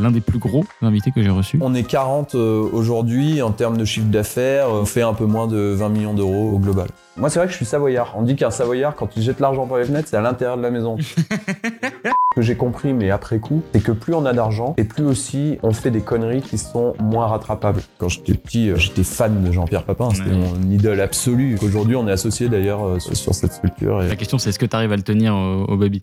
l'un des plus gros invités que j'ai reçus. On est 40 euh, aujourd'hui en termes de chiffre d'affaires, on fait un peu moins de 20 millions d'euros au global. Moi, c'est vrai que je suis savoyard. On dit qu'un savoyard, quand il jette l'argent par les fenêtres, c'est à l'intérieur de la maison. Ce que j'ai compris, mais après coup, c'est que plus on a d'argent et plus aussi on fait des conneries qui sont moins rattrapables. Quand j'étais petit, euh, j'étais fan de Jean-Pierre Papin, c'était Ouais. mon idole absolue. Aujourd'hui, on est associé d'ailleurs euh, sur cette sculpture. et- La question c'est est-ce que tu arrives à le tenir au, au baby?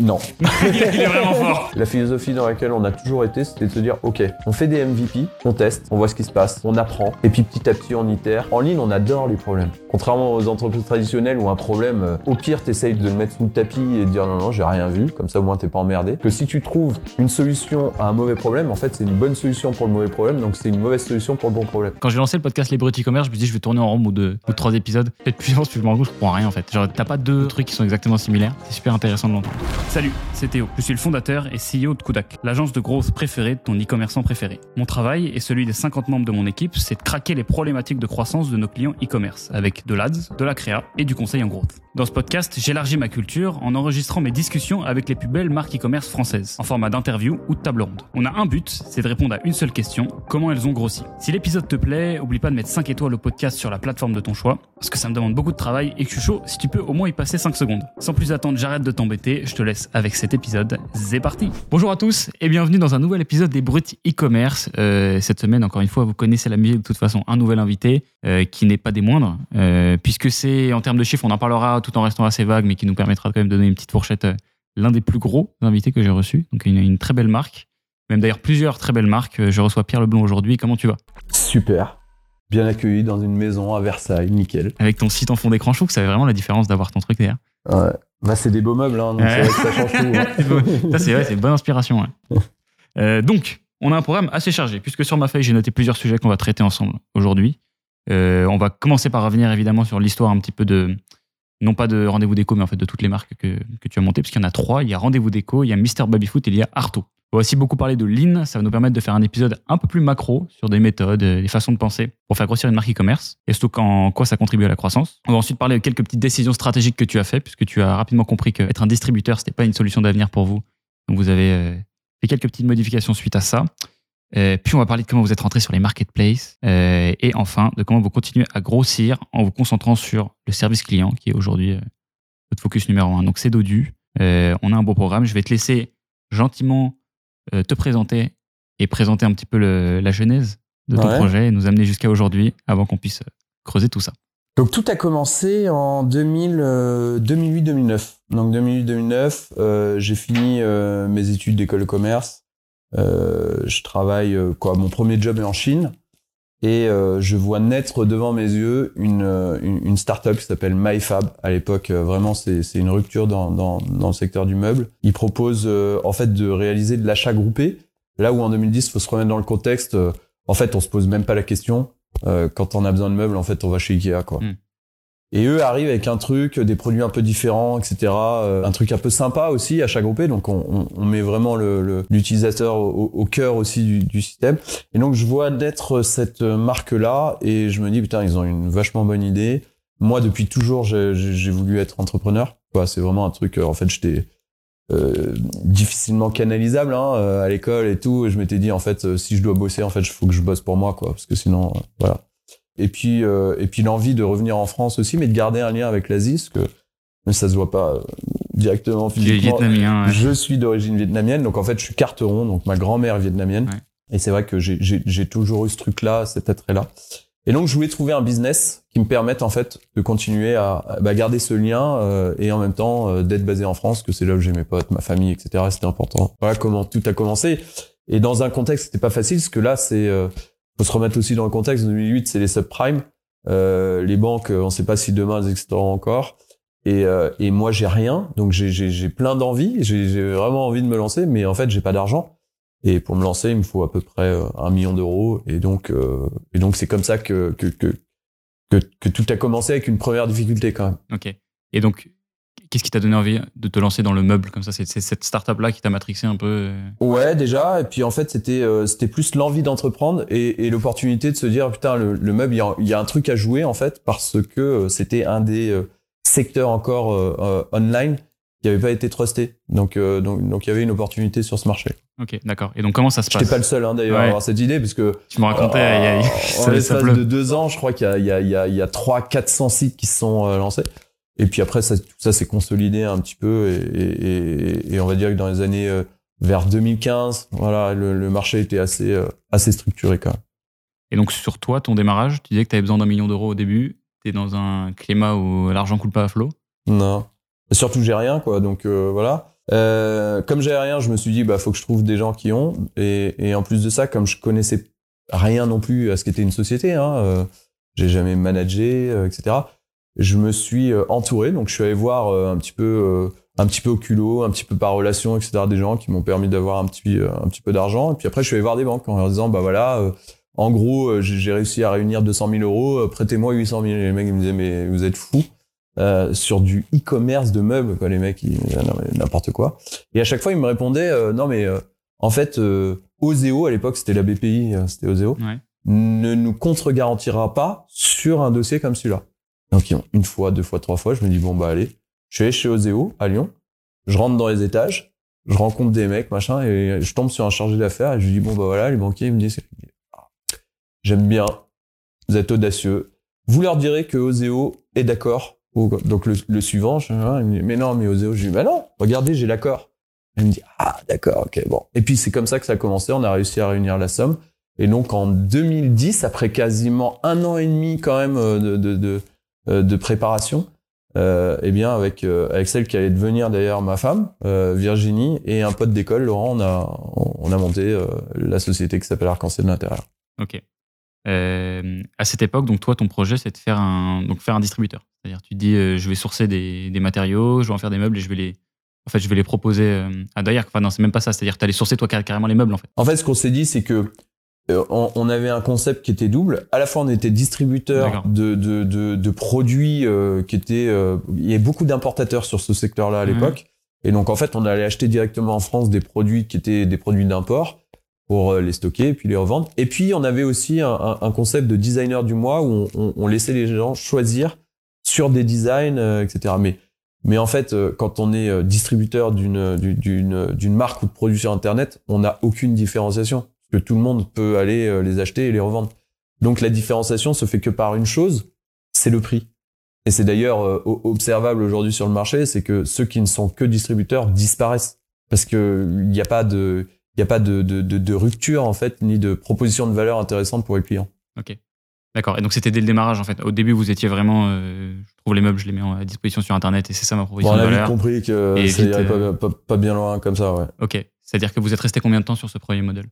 Non. il est vraiment fort. La philosophie dans laquelle on a toujours été, c'était de se dire, ok, on fait des MVP, on teste, on voit ce qui se passe, on apprend, et puis petit à petit on itère. En ligne, on adore les problèmes. Contrairement aux entreprises traditionnelles où un problème, euh, au pire, t'essayes de le mettre sous le tapis et de dire non, non, j'ai rien vu, comme ça au moins t'es pas emmerdé. Que si tu trouves une solution à un mauvais problème, en fait, c'est une bonne solution pour le mauvais problème, donc c'est une mauvaise solution pour le bon problème. Quand j'ai lancé le podcast Les Brut e-commerce, je me suis dit je vais tourner en rond ou deux ou trois épisodes. Et depuis lors, je me rends compte que je comprends rien en fait. Genre t'as pas deux trucs qui sont exactement similaires. C'est super intéressant de l'entendre. Salut, c'est Théo. Je suis le fondateur et CEO de Kudak, l'agence de growth préférée de ton e-commerçant préféré. Mon travail et celui des 50 membres de mon équipe, c'est de craquer les problématiques de croissance de nos clients e-commerce avec de l'ADS, de la créa et du conseil en growth. Dans ce podcast, j'élargis ma culture en enregistrant mes discussions avec les plus belles marques e-commerce françaises, en format d'interview ou de table ronde. On a un but, c'est de répondre à une seule question, comment elles ont grossi. Si l'épisode te plaît, oublie pas de mettre 5 étoiles au podcast sur la plateforme de ton choix, parce que ça me demande beaucoup de travail et que je suis chaud si tu peux au moins y passer 5 secondes. Sans plus attendre, j'arrête de t'embêter, je te laisse avec cet épisode, c'est parti Bonjour à tous et bienvenue dans un nouvel épisode des Bruts e-commerce. Euh, cette semaine, encore une fois, vous connaissez la musique de toute façon, un nouvel invité euh, qui n'est pas des moindres, euh, puisque c'est en termes de chiffres, on en parlera tout en restant assez vague, mais qui nous permettra quand même de donner une petite fourchette. euh, L'un des plus gros invités que j'ai reçus, donc une, une très belle marque, même d'ailleurs plusieurs très belles marques. Euh, Je reçois Pierre Leblond aujourd'hui. Comment tu vas? Super. Bien accueilli dans une maison à Versailles, nickel. Avec ton site en fond d'écran, je trouve que ça fait vraiment la différence d'avoir ton truc derrière. Ouais. Bah, c'est des beaux meubles, hein, donc Ouais. c'est vrai que ça change tout. hein. Ça, c'est vrai, c'est une bonne inspiration. Euh, donc, on a un programme assez chargé, puisque sur ma feuille, j'ai noté plusieurs sujets qu'on va traiter ensemble aujourd'hui. Euh, on va commencer par revenir évidemment sur l'histoire un petit peu de, non pas de Rendez-vous Déco, mais en fait de toutes les marques que, tu as montées, parce qu'il y en a trois. Il y a Rendez-vous Déco, il y a Mister Babyfoot et il y a Arto. On va aussi beaucoup parler de Lean, ça va nous permettre de faire un épisode un peu plus macro sur des méthodes, euh, des façons de penser pour faire grossir une marque e-commerce et surtout en quoi ça contribue à la croissance. On va ensuite parler de quelques petites décisions stratégiques que tu as fait, puisque tu as rapidement compris qu'être un distributeur, c'était pas une solution d'avenir pour vous. Donc vous avez euh, fait quelques petites modifications suite à ça. Euh, puis on va parler de comment vous êtes rentré sur les marketplaces euh, et enfin de comment vous continuez à grossir en vous concentrant sur le service client qui est aujourd'hui euh, votre focus numéro un. Donc c'est Dodu. On a un beau programme. Je vais te laisser gentiment te présenter et présenter un petit peu le- la genèse de ton Ouais. projet et nous amener jusqu'à aujourd'hui avant qu'on puisse creuser tout ça. Donc tout a commencé en 2000, euh, 2008-2009. Donc 2008-2009, euh, j'ai fini mes études d'école de commerce. Euh, je travaille euh, quoi. Mon premier job est en Chine et euh, je vois naître devant mes yeux une euh, une, une startup qui s'appelle MyFab. À l'époque, vraiment c'est c'est une rupture dans dans dans le secteur du meuble. Ils proposent euh, en fait de réaliser de l'achat groupé. Là où en 2010, faut se remettre dans le contexte. en fait, on se pose même pas la question. Quand on a besoin de meubles, en fait, on va chez Ikea, quoi. Mm. Et eux arrivent avec un truc, des produits un peu différents, etc. euh, un truc un peu sympa aussi à chaque groupé. Donc on, on, on met vraiment le- le- l'utilisateur au, au cœur aussi du, du système. Et donc je vois naître cette marque-là et je me dis putain ils ont une vachement bonne idée. Moi depuis toujours j'ai voulu être entrepreneur. C'est vraiment un truc. euh, en fait j'étais euh, difficilement canalisable hein, euh, à l'école et tout. Et je m'étais dit en fait si je dois bosser en fait il faut que je bosse pour moi quoi parce que sinon voilà. Et puis euh, et puis l'envie de revenir en France aussi mais de garder un lien avec l'Asie parce que mais ça se voit pas euh, directement physiquement. vietnamien. ouais. Je suis d'origine vietnamienne, donc en fait, je suis carteron, donc ma grand-mère est vietnamienne. Ouais. Et c'est vrai que j'ai- toujours eu ce truc-là, cet attrait-là. Et donc, je voulais trouver un business qui me permette, en fait, de continuer à, à, bah, garder ce lien euh, et en même temps euh, d'être basé en France, que c'est là où j'ai mes potes, ma famille, etc. C'était important. Voilà comment tout a commencé. Et dans un contexte, c'était pas facile, parce que là, c'est euh, faut se remettre aussi dans le contexte. 2008, c'est les subprimes. Euh, les banques, euh, on sait pas si demain elles existeront encore. Et, euh, et moi, j'ai rien, donc j'ai- plein d'envie, j'ai j'ai vraiment envie de me lancer, mais en fait, j'ai pas d'argent. Et pour me lancer, il me faut à peu près euh, un million d'euros. Et donc, euh, et donc, c'est comme ça que que, que que que tout a commencé avec une première difficulté quand même. Ok. Et donc, qu'est-ce qui t'a donné envie de te lancer dans le meuble comme ça? C'est cette startup-là qui t'a matrixé un peu euh, Ouais, déjà. Et puis en fait, c'était euh, c'était plus l'envie d'entreprendre et, et l'opportunité de se dire putain, le, le meuble, il y, a, y a un truc à jouer en fait parce que euh, c'était un des euh, secteurs encore euh, euh, online qui avait pas été trusté. Donc, euh, donc, donc, il y avait une opportunité sur ce marché. Ok, d'accord. Et donc, comment ça se passe? J'étais pas le seul, hein, d'ailleurs, à avoir cette idée, parce que. Tu me racontais, il y a, en l'espace de deux ans, je crois qu'il y a, il y a, il y a, il y a 3 400 sites qui se sont euh, lancés. Et puis après, ça, tout ça s'est consolidé un petit peu, et, et, et, on va dire que dans les années euh, vers 2015, voilà, le, le marché était assez, euh, assez structuré quand même. Et donc, sur toi, ton démarrage, tu disais que tu avais besoin d'un million d'euros au début. Tu es dans un climat où l'argent coule pas à flot Non. Surtout, j'ai rien, quoi. Donc, euh, voilà. Comme j'ai rien, je me suis dit, bah, faut que je trouve des gens qui ont. Et, et, en plus de ça, comme je connaissais rien non plus à ce qu'était une société, hein, j'ai jamais managé, etc. Je me suis euh, entouré. Donc, je suis allé voir un petit peu, un petit peu au culot, un petit peu par relation, etc. Des gens qui m'ont permis d'avoir un petit, un petit peu d'argent. Et puis après, je suis allé voir des banques en leur disant, bah voilà en gros, euh, j'ai réussi à réunir 200 000 euros, euh, prêtez-moi 800 000. les mecs, ils me disaient, mais vous êtes fous. Euh, sur du e-commerce de meubles, quoi, les mecs, n'importe quoi. Et à chaque fois, ils me répondaient, euh, non mais en fait, euh, Oseo à l'époque, c'était la BPI, c'était Oseo, ouais. ne nous contre-garantira pas sur un dossier comme celui-là. Donc une fois, deux fois, trois fois, je me dis bon bah allez, je suis chez Oseo à Lyon, je rentre dans les étages, je rencontre des mecs machin et je tombe sur un chargé d'affaires et je lui dis bon bah voilà, les banquiers ils me disent J'aime bien. Vous êtes audacieux. Vous leur direz que Oseo est d'accord. Donc le, suivant, je, il me dit, mais non, mais Oseo, je lui dis, bah non, regardez, j'ai l'accord. Elle me dit, ah, d'accord, ok, bon. Et puis c'est comme ça que ça a commencé, on a réussi à réunir la somme. Et donc en 2010, après quasiment un an et demi quand même euh, de, de préparation, euh, eh bien avec euh, avec celle qui allait devenir d'ailleurs ma femme, euh, Virginie, et un pote d'école, Laurent, on a on a monté la société qui s'appelle Arc-en-Ciel de l'intérieur. Ok. Euh, à cette époque, donc toi, ton projet, c'est de faire un, donc faire un distributeur. C'est-à-dire, tu dis, euh, je vais sourcer des, des, matériaux, je vais en faire des meubles et je vais les, en fait, je vais les proposer euh, à d'ailleurs. Enfin, non, c'est même pas ça. C'est-à-dire, tu allais sourcer toi carrément les meubles, en fait. En fait, ce qu'on s'est dit, c'est que euh, on, on, avait un concept qui était double. À la fois, on était distributeur de, de, de, de, produits qui étaient. il y avait beaucoup d'importateurs sur ce secteur-là à l'époque. Et donc, en fait, on allait acheter directement en France des produits qui étaient des produits d'import pour euh, les stocker et puis les revendre. Et puis on avait aussi un, un concept de designer du mois où on, on, laissait les gens choisir sur des designs, euh, etc. Mais mais en fait, euh, quand on est distributeur d'une d'une marque ou de produit sur Internet, on n'a aucune différenciation que tout le monde peut aller les acheter et les revendre. Donc la différenciation se fait que par une chose, c'est le prix. Et c'est d'ailleurs observable aujourd'hui sur le marché, c'est que ceux qui ne sont que distributeurs disparaissent parce que il n'y a pas de il a pas de, de, de, de, rupture en fait, ni de proposition de valeur intéressante pour les clients. Ok. D'accord. Et donc c'était dès le démarrage en fait. Au début, vous étiez vraiment, euh, je trouve les meubles, je les mets à disposition sur Internet et c'est ça ma proposition bon, de valeur. On a vite compris que ça irait euh... pas, pas, pas, bien loin comme ça, ouais. Ok. C'est-à-dire que vous êtes resté combien de temps sur ce premier modèle?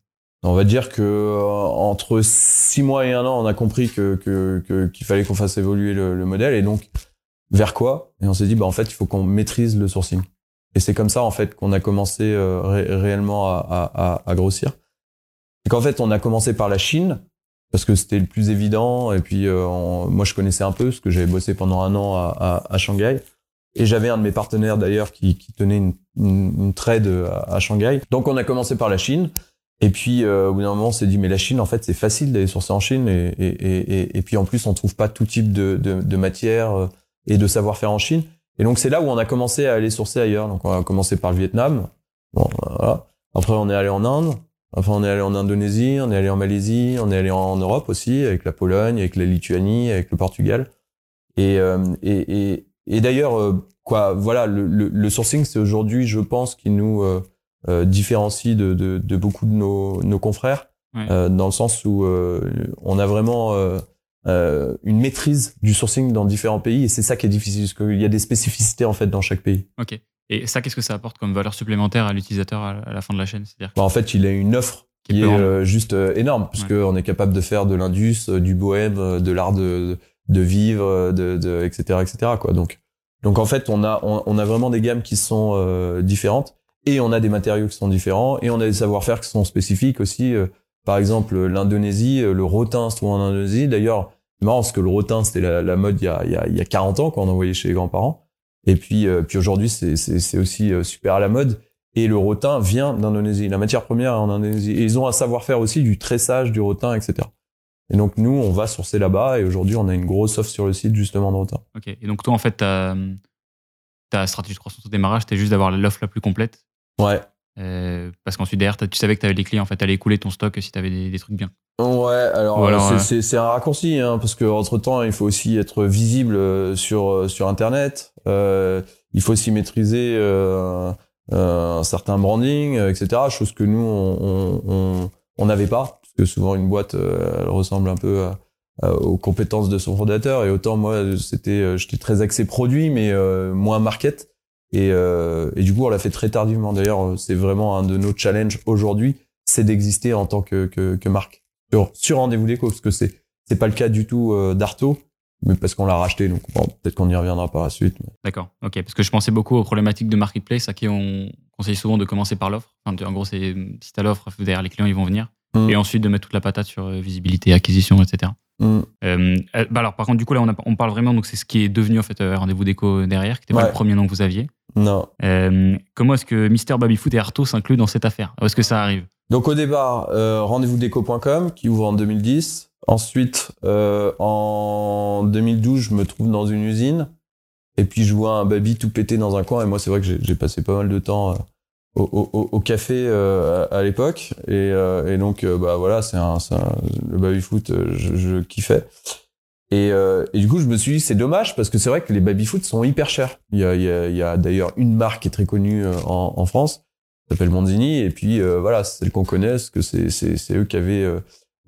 On va dire que euh, entre six mois et un an, on a compris que qu'il que, fallait qu'on fasse évoluer le, le, modèle et donc vers quoi? Et on s'est dit bah en fait il faut qu'on maîtrise le sourcing. Et c'est comme ça en fait qu'on a commencé euh, ré réellement à, à, à grossir. C'est qu'en fait on a commencé par la Chine parce que c'était le plus évident et puis euh, moi je connaissais un peu parce que j'avais bossé pendant un an à, à Shanghai et j'avais un de mes partenaires d'ailleurs qui, qui, tenait une, une trade à, Shanghai. Donc on a commencé par la Chine. Et puis euh, au bout d'un moment, on s'est dit mais la Chine en fait c'est facile d'aller sourcer en Chine et, et, et, et, puis en plus on trouve pas tout type de, de, de matière euh, et de savoir-faire en Chine. Et donc c'est là où on a commencé à aller sourcer ailleurs. Donc on a commencé par le Vietnam. Bon, voilà. Après on est allé en Inde. Enfin on est allé en Indonésie, on est allé en Malaisie, on est allé en Europe aussi avec la Pologne, avec la Lituanie, avec le Portugal. Et euh, et, et, d'ailleurs euh, quoi, voilà le, le, le sourcing c'est aujourd'hui je pense qui nous euh, euh, différencie de, de, de, beaucoup de nos, nos confrères ouais. dans le sens où on a vraiment euh, une maîtrise du sourcing dans différents pays et c'est ça qui est difficile parce qu'il y a des spécificités en fait dans chaque pays. Ok. Et ça, qu'est-ce que ça apporte comme valeur supplémentaire à l'utilisateur à la fin de la chaîne? C'est-à-dire bah, En fait, il a une offre qui, qui est euh, juste euh, énorme puisque ouais. on est capable de faire de l'indus, euh, du bohème, euh, de l'art de, de vivre, de, de, etc., etc. Quoi. Donc, donc en fait, on a on, on a vraiment des gammes qui sont différentes et on a des matériaux qui sont différents et on a des savoir-faire qui sont spécifiques aussi. par exemple, l'Indonésie, le rotin se trouve en Indonésie. D'ailleurs, marrant parce que le rotin c'était la, mode il y, a, il, y a, il y a 40 ans quand on envoyait chez les grands-parents et puis euh, puis aujourd'hui c'est c'est aussi euh, super à la mode et le rotin vient d'Indonésie la matière première est en Indonésie et ils ont un savoir-faire aussi du tressage du rotin etc et donc nous on va sourcer là-bas et aujourd'hui on a une grosse offre sur le site justement de rotin ok et donc toi en fait ta stratégie de croissance au démarrage, c'était juste d'avoir l'offre la plus complète. Ouais. Euh, parce qu'ensuite, derrière, tu savais que tu avais les clients, en fait, allais écouler ton stock si tu avais des, des, trucs bien. Ouais, alors, alors c'est un raccourci, hein, parce qu'entre temps, il faut aussi être visible sur, sur Internet. Euh, il faut aussi maîtriser euh, un certain branding, etc. Chose que nous, on n'avait on, on, pas, parce que souvent, une boîte, elle ressemble un peu à euh, aux compétences de son fondateur et autant moi c'était euh, j'étais très axé produit mais euh, moins market et, et du coup on l'a fait très tardivement. D'ailleurs c'est vraiment un de nos challenges aujourd'hui c'est d'exister en tant que, que, que marque. Sur, sur rendez-vous déco parce que c'est c'est pas le cas du tout d'Arto mais parce qu'on l'a racheté donc bon, peut-être qu'on y reviendra par la suite d'accord. Ok. Parce que je pensais beaucoup aux problématiques de marketplace à qui on conseille souvent de commencer par l'offre. En gros c'est si t'as l'offre derrière les clients ils vont venir. Mm. et ensuite de mettre toute la patate sur visibilité acquisition etc Mm. Euh, euh, bah alors, par contre, du coup, là, on, on parle vraiment, donc c'est ce qui est devenu en fait euh, Rendez-vous déco derrière, qui n'était pas le premier nom que vous aviez. Non. comment est-ce que Mister Babyfoot et Arto s'incluent dans cette affaire? Où est-ce que ça arrive? Donc, au départ, rendez-vous déco.com qui ouvre en 2010. Ensuite, en 2012, je me trouve dans une usine. Et puis, je vois un baby tout pété dans un coin. Et moi, c'est vrai que j'ai passé pas mal de temps au, au, au, café euh, à, l'époque. Et, euh, et, donc euh, bah voilà c'est un, un, le baby foot je, je kiffais. Et, et, du coup je me suis dit c'est dommage parce que c'est vrai que les baby foot sont hyper chers. Il y a, y a, a d'ailleurs une marque qui est très connue en, en France s'appelle Monzini et puis voilà c'est celle qu'on connaît parce que c'est c'est eux qui avaient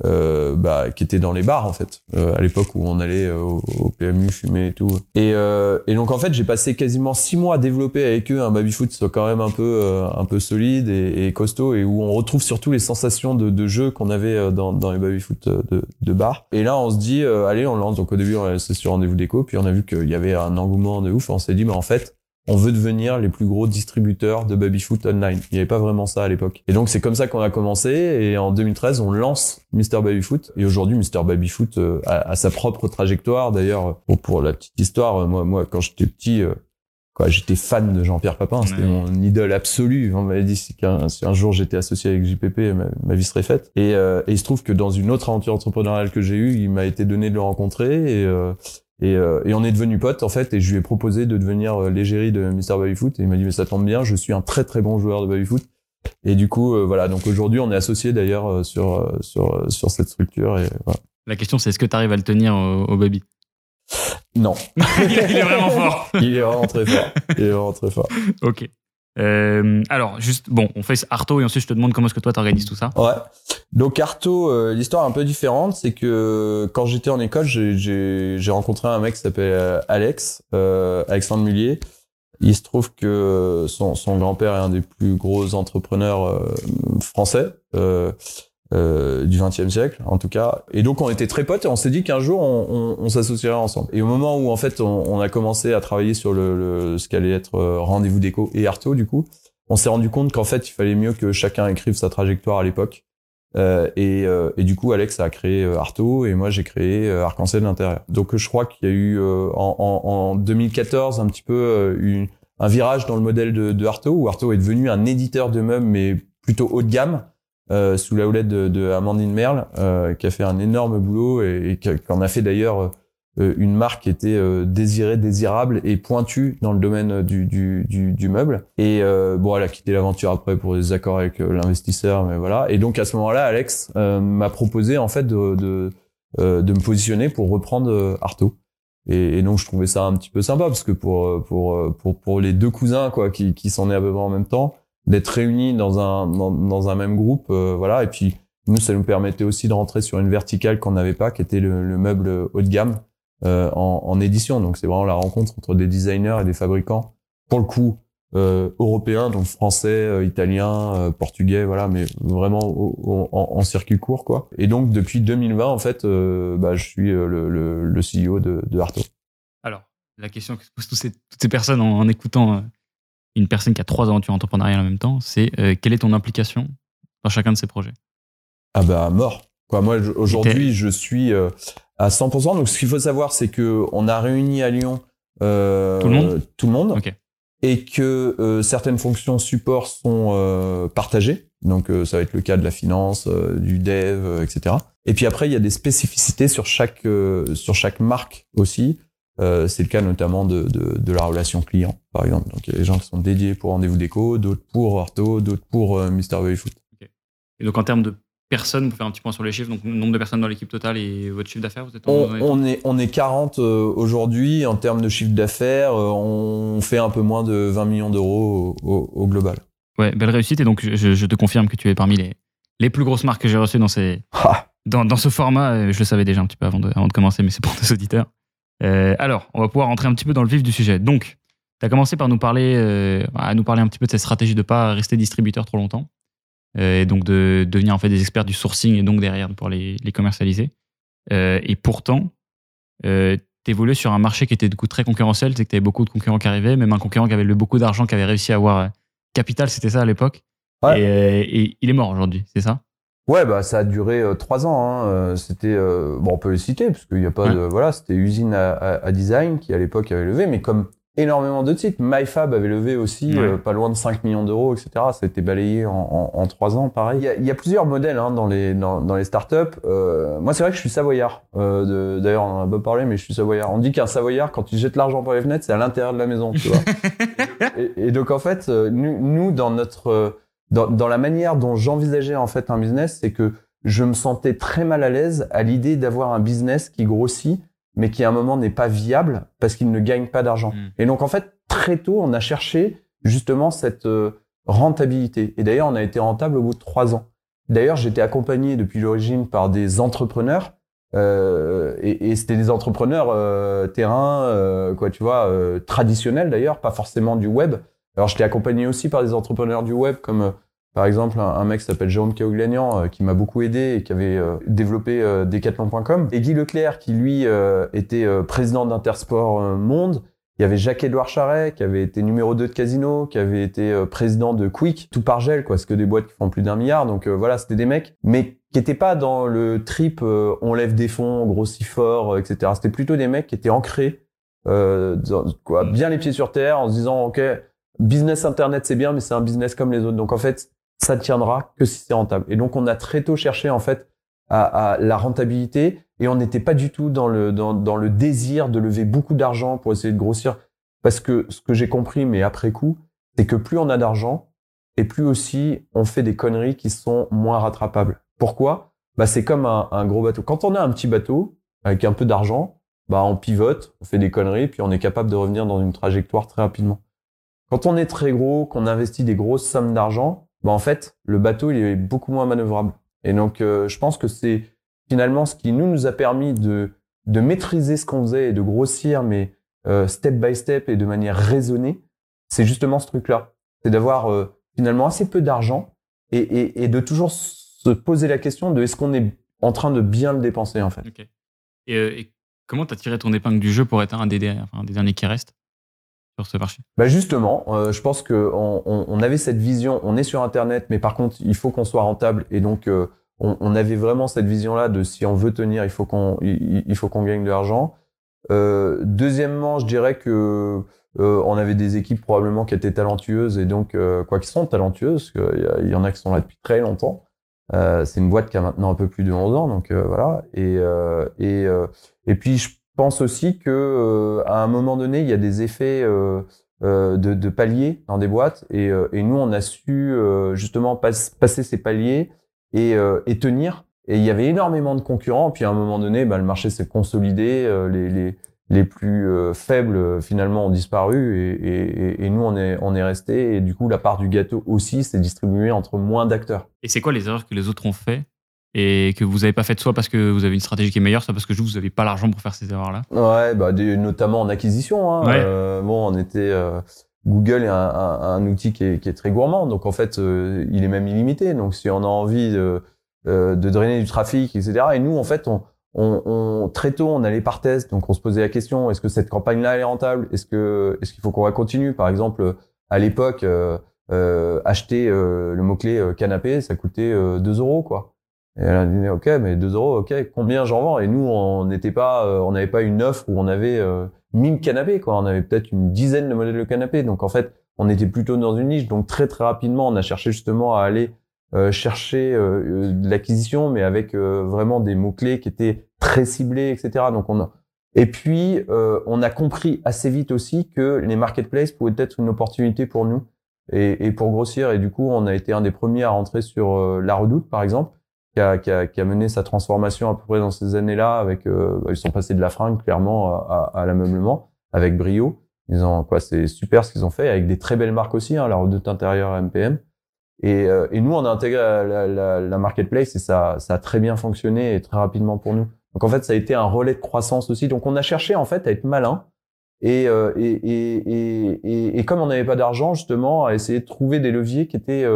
euh, bah, qui était dans les bars en fait euh, à l'époque où on allait euh, au, PMU fumer et tout. Et, euh, et donc en fait j'ai passé quasiment six mois à développer avec eux un baby foot soit quand même un peu euh, un peu solide et, et, costaud et où on retrouve surtout les sensations de, de jeu qu'on avait dans, dans les baby foot de, de bar. Et là on se dit allez on lance. Donc au début c'est sur rendez-vous déco puis on a vu qu'il y avait un engouement de ouf. On s'est dit mais en fait on veut devenir les plus gros distributeurs de babyfoot online. Il n'y avait pas vraiment ça à l'époque. Et donc c'est comme ça qu'on a commencé et en 2013 on lance Mr Babyfoot et aujourd'hui Mr Babyfoot euh, a, sa propre trajectoire. D'ailleurs pour, la petite histoire, euh, moi moi quand j'étais petit euh, quoi, j'étais fan de Jean-Pierre Papin, c'était mon idole absolue. On m'avait dit qu'un si un jour j'étais associé avec JPP, ma, vie serait faite. Et, et, il se trouve que dans une autre aventure entrepreneuriale que j'ai eue, il m'a été donné de le rencontrer et et, euh, et, on est devenu potes en fait et je lui ai proposé de devenir euh, l'égérie de Mr Babyfoot et il m'a dit mais ça tombe bien je suis un très très bon joueur de Babyfoot et du coup euh, voilà donc aujourd'hui on est associé d'ailleurs sur sur sur cette structure et voilà. La question c'est est-ce que tu arrives à le tenir au, au baby? Non. il est vraiment fort. il est vraiment très fort. Il est vraiment très fort. Ok. Euh, alors, juste, bon, on fait Arto et ensuite je te demande comment est-ce que toi t'organises tout ça. Ouais. Donc Arto, euh, l'histoire est un peu différente, c'est que quand j'étais en école, j'ai rencontré un mec qui s'appelle euh, Alex, euh, Alexandre Mullier. Il se trouve que son, son grand-père est un des plus gros entrepreneurs français. Euh, euh, du XXe siècle, en tout cas. Et donc on était très potes et on s'est dit qu'un jour on, on, on s'associerait ensemble. Et au moment où en fait on, on a commencé à travailler sur le, le ce qu'allait être euh, rendez-vous déco et Arto, du coup, on s'est rendu compte qu'en fait il fallait mieux que chacun écrive sa trajectoire à l'époque. Euh, et, euh, et, du coup, Alex a créé Arto et moi j'ai créé Arc-en-Ciel d'intérieur. Donc je crois qu'il y a eu en, en, en, 2014 un petit peu une, un virage dans le modèle de, de Arto où Arto est devenu un éditeur de meubles mais plutôt haut de gamme euh, sous la houlette de, de Amandine Merle, euh, qui a fait un énorme boulot et, et qui en a fait d'ailleurs euh, une marque qui était désirée, désirable et pointue dans le domaine du, du, du, du meuble. Et bon, elle a quitté l'aventure après pour des accords avec l'investisseur, mais voilà. Et donc à ce moment-là, Alex m'a proposé en fait de, de, de me positionner pour reprendre Arto. Et, et, donc je trouvais ça un petit peu sympa parce que pour pour pour, pour les deux cousins quoi qui, qui s'en est à peu près en même temps, d'être réunis dans un dans, un même groupe, euh, voilà. Et puis nous, ça nous permettait aussi de rentrer sur une verticale qu'on n'avait pas, qui était le, le, meuble haut de gamme euh, en, en, édition. Donc c'est vraiment la rencontre entre des designers et des fabricants, pour le coup euh, européens, donc français, euh, italien, euh, portugais, voilà, mais vraiment en, en, circuit court, quoi. Et donc depuis 2020, en fait, bah, je suis le, le, le, CEO de, de Arto. Alors, la question que se posent toutes ces, toutes ces personnes en, en écoutant une personne qui a trois aventures entrepreneuriales en même temps, c'est euh, quelle est ton implication dans chacun de ces projets? Ah bah mort. Quoi, moi aujourd'hui je suis euh, à 100%. Donc ce qu'il faut savoir c'est que on a réuni à Lyon euh, tout le monde, tout le monde, et que certaines fonctions support sont partagées. Donc ça va être le cas de la finance, du dev, etc. Et puis après il y a des spécificités sur chaque sur chaque marque aussi. Euh, c'est le cas notamment de, de, de, la relation client, par exemple. Donc il y a des gens qui sont dédiés pour rendez-vous déco, d'autres pour ortho, d'autres pour euh, Mister Foot. Et donc en termes de personnes, pour faire un petit point sur les chiffres, donc nombre de personnes dans l'équipe totale et votre chiffre d'affaires, vous êtes on, on, est on est 40 euh, aujourd'hui en termes de chiffre d'affaires, euh, on fait un peu moins de 20 millions d'euros au, au, global. Ouais, belle réussite et donc je, je, te confirme que tu es parmi les les plus grosses marques que j'ai reçues dans ces dans, dans ce format. Je le savais déjà un petit peu avant de, avant de commencer, mais c'est pour nos auditeurs. Euh, alors, on va pouvoir rentrer un petit peu dans le vif du sujet. Donc, tu as commencé par nous parler, euh, à nous parler un petit peu de cette stratégie de ne pas rester distributeur trop longtemps, euh, et donc de, devenir en fait des experts du sourcing et donc derrière pour les, les commercialiser. et pourtant, tu évoluais sur un marché qui était du coup très concurrentiel, c'est que tu avais beaucoup de concurrents qui arrivaient, même un concurrent qui avait le beaucoup d'argent, qui avait réussi à avoir Capital, c'était ça à l'époque. et, il est mort aujourd'hui, c'est ça? Ouais, bah ça a duré euh, trois ans. Hein. Euh, c'était euh, bon, on peut le citer parce qu'il n'y a pas de voilà, c'était usine à, à, design qui à l'époque avait levé, mais comme énormément de titres, MyFab avait levé aussi pas loin de 5 millions d'euros, etc. Ça a été balayé en, en, en trois ans, pareil. Il y a, il y a plusieurs modèles hein, dans les dans, dans les startups. Euh, moi, c'est vrai que je suis savoyard. D'ailleurs, on en a pas parlé, mais je suis savoyard. On dit qu'un savoyard, quand il jette l'argent par les fenêtres, c'est à l'intérieur de la maison, tu vois. et, et, donc en fait, nous, nous dans notre dans, dans la manière dont j'envisageais en fait un business, c'est que je me sentais très mal à l'aise à l'idée d'avoir un business qui grossit, mais qui à un moment n'est pas viable parce qu'il ne gagne pas d'argent. Hmm. Et donc en fait, très tôt, on a cherché justement cette euh, rentabilité. Et d'ailleurs, on a été rentable au bout de trois ans. D'ailleurs, j'étais accompagné depuis l'origine par des entrepreneurs. Euh, et, et c'était des entrepreneurs euh, terrain, euh, quoi, tu vois, euh, traditionnels d'ailleurs, pas forcément du web, alors, je t'ai accompagné aussi par des entrepreneurs du web, comme euh, par exemple un, mec qui s'appelle Jérôme Kaouglagnan, euh, qui m'a beaucoup aidé et qui avait euh, développé Decathlon.com. Et Guy Leclerc, qui lui était président d'Intersport Monde. Il y avait Jacques-Édouard Charret, qui avait été numéro 2 de Casino, qui avait été président de Quick, tout par gel, quoi. C'est que des boîtes qui font plus d'un milliard. Donc voilà, c'était des mecs, mais qui étaient pas dans le trip on lève des fonds, on grossit fort, etc. C'était plutôt des mecs qui étaient ancrés, quoi, bien les pieds sur terre, en se disant, OK, business internet c'est bien, mais c'est un business comme les autres. Donc en fait, ça tiendra que si c'est rentable. Et donc on a très tôt cherché en fait à, la rentabilité et on n'était pas du tout dans le dans, dans le désir de lever beaucoup d'argent pour essayer de grossir. Parce que ce que j'ai compris, mais après coup, c'est que plus on a d'argent et plus aussi on fait des conneries qui sont moins rattrapables. Pourquoi? Bah c'est comme un, un gros bateau. Quand on a un petit bateau avec un peu d'argent, bah on pivote, on fait des conneries, puis on est capable de revenir dans une trajectoire très rapidement. Quand on est très gros, qu'on investit des grosses sommes d'argent, bah en fait, le bateau il est beaucoup moins manœuvrable. Et donc, euh, je pense que c'est finalement ce qui nous nous a permis de de maîtriser ce qu'on faisait et de grossir, mais euh, step by step et de manière raisonnée. C'est justement ce truc-là, c'est d'avoir euh, finalement assez peu d'argent et, et, de toujours se poser la question de est-ce qu'on est en train de bien le dépenser en fait. Et, comment t'as tiré ton épingle du jeu pour être un des, enfin, des derniers qui restent ce bah Justement, euh, je pense que on, on, avait cette vision, on est sur Internet, mais par contre, il faut qu'on soit rentable. Et donc, euh, on, on, avait vraiment cette vision-là de si on veut tenir, il faut qu'on il, faut qu'on gagne de l'argent. Euh, deuxièmement, je dirais que euh, on avait des équipes probablement qui étaient talentueuses et donc quoi qu'ils sont talentueuses, il y, y, en a qui sont là depuis très longtemps. c'est une boîte qui a maintenant un peu plus de 11 ans, donc voilà. Et et et puis je pense aussi que euh, à un moment donné, il y a des effets euh, euh, de, de, paliers dans des boîtes et, et nous, on a su justement passer ces paliers et, et, tenir. Et il y avait énormément de concurrents. Puis à un moment donné, bah, le marché s'est consolidé. les, les, les plus faibles finalement ont disparu et, et, et, nous on est on est resté et du coup la part du gâteau aussi s'est distribuée entre moins d'acteurs. Et c'est quoi les erreurs que les autres ont fait et que vous n'avez pas fait soit parce que vous avez une stratégie qui est meilleure, soit parce que vous n'avez pas l'argent pour faire ces erreurs-là Ouais, bah, notamment en acquisition. Hein. Euh, bon, on était euh, Google est un, un, un, outil qui est, qui est, très gourmand, donc en fait, euh, il est même illimité. Donc si on a envie de, de drainer du trafic, etc. Et nous, en fait, on, on, on, très tôt, on allait par test, donc on se posait la question est-ce que cette campagne-là elle est rentable? Est-ce que est-ce qu'il faut qu'on la continue? Par exemple, à l'époque, acheter le mot clé canapé, ça coûtait 2 euros, quoi. Et elle a dit ok, mais 2 euros, ok, combien j'en vends? Et nous, on n'était pas, euh, on n'avait pas une offre où on avait euh, 1000 canapés, quoi. On avait peut-être une dizaine de modèles de canapés. Donc en fait, on était plutôt dans une niche. Donc très très rapidement, on a cherché justement à aller euh, chercher euh, de l'acquisition, mais avec vraiment des mots clés qui étaient très ciblés, etc. Donc on a, Et puis, euh, on a compris assez vite aussi que les marketplaces pouvaient être une opportunité pour nous et, et, pour grossir. Et du coup, on a été un des premiers à rentrer sur euh, la Redoute, par exemple, qui a, qui, mené sa transformation à peu près dans ces années-là. Avec, euh, ils sont passés de la fringue clairement à, à, l'ameublement avec brio. Ils ont quoi, c'est super ce qu'ils ont fait avec des très belles marques aussi, hein, la Redoute intérieure MPM. Et, euh, et, nous, on a intégré la, la, la, marketplace et ça, ça a très bien fonctionné et très rapidement pour nous. Donc en fait, ça a été un relais de croissance aussi. Donc on a cherché en fait à être malin et, euh, et, et, et, comme on n'avait pas d'argent justement, à essayer de trouver des leviers qui étaient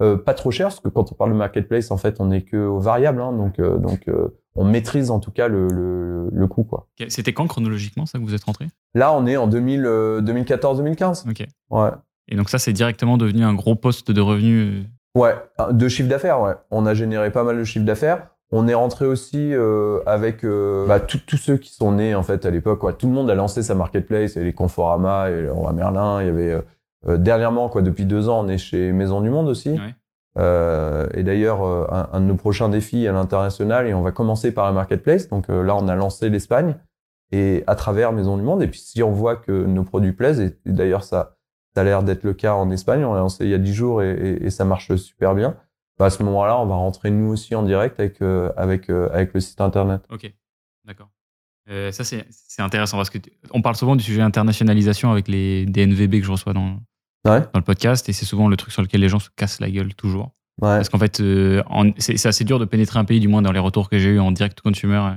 euh, euh, pas trop chers, parce que quand on parle de marketplace, en fait, on n'est que aux variables, hein, donc donc on maîtrise en tout cas le, le, le coût quoi. C'était quand chronologiquement ça que vous êtes rentré? Là, on est en 2014-2015. Ok. Ouais. Et donc ça, c'est directement devenu un gros poste de revenus. Ouais, de chiffre d'affaires. Ouais, on a généré pas mal de chiffre d'affaires. On est rentré aussi euh, avec euh, bah, tous ceux qui sont nés en fait à l'époque. Quoi. Tout le monde a lancé sa marketplace. Il y avait les Conforama, et le Roi Merlin. Il y avait euh, dernièrement quoi depuis deux ans, on est chez Maison du Monde aussi. Ouais. et d'ailleurs, un, un, de nos prochains défis à l'international, et on va commencer par la marketplace. Donc là, on a lancé l'Espagne et à travers Maison du Monde. Et puis si on voit que nos produits plaisent, et, d'ailleurs ça, ça a l'air d'être le cas en Espagne, on l'a lancé il y a dix jours et, et, et ça marche super bien bah, à ce moment-là, on va rentrer nous aussi en direct avec euh, avec euh, avec le site internet. Ok, d'accord. Euh, ça c'est intéressant parce que on parle souvent du sujet internationalisation avec les DNVB que je reçois dans ouais. dans le podcast et c'est souvent le truc sur lequel les gens se cassent la gueule toujours. Ouais. Parce qu'en fait, euh, c'est assez dur de pénétrer un pays, du moins dans les retours que j'ai eu en direct consumer,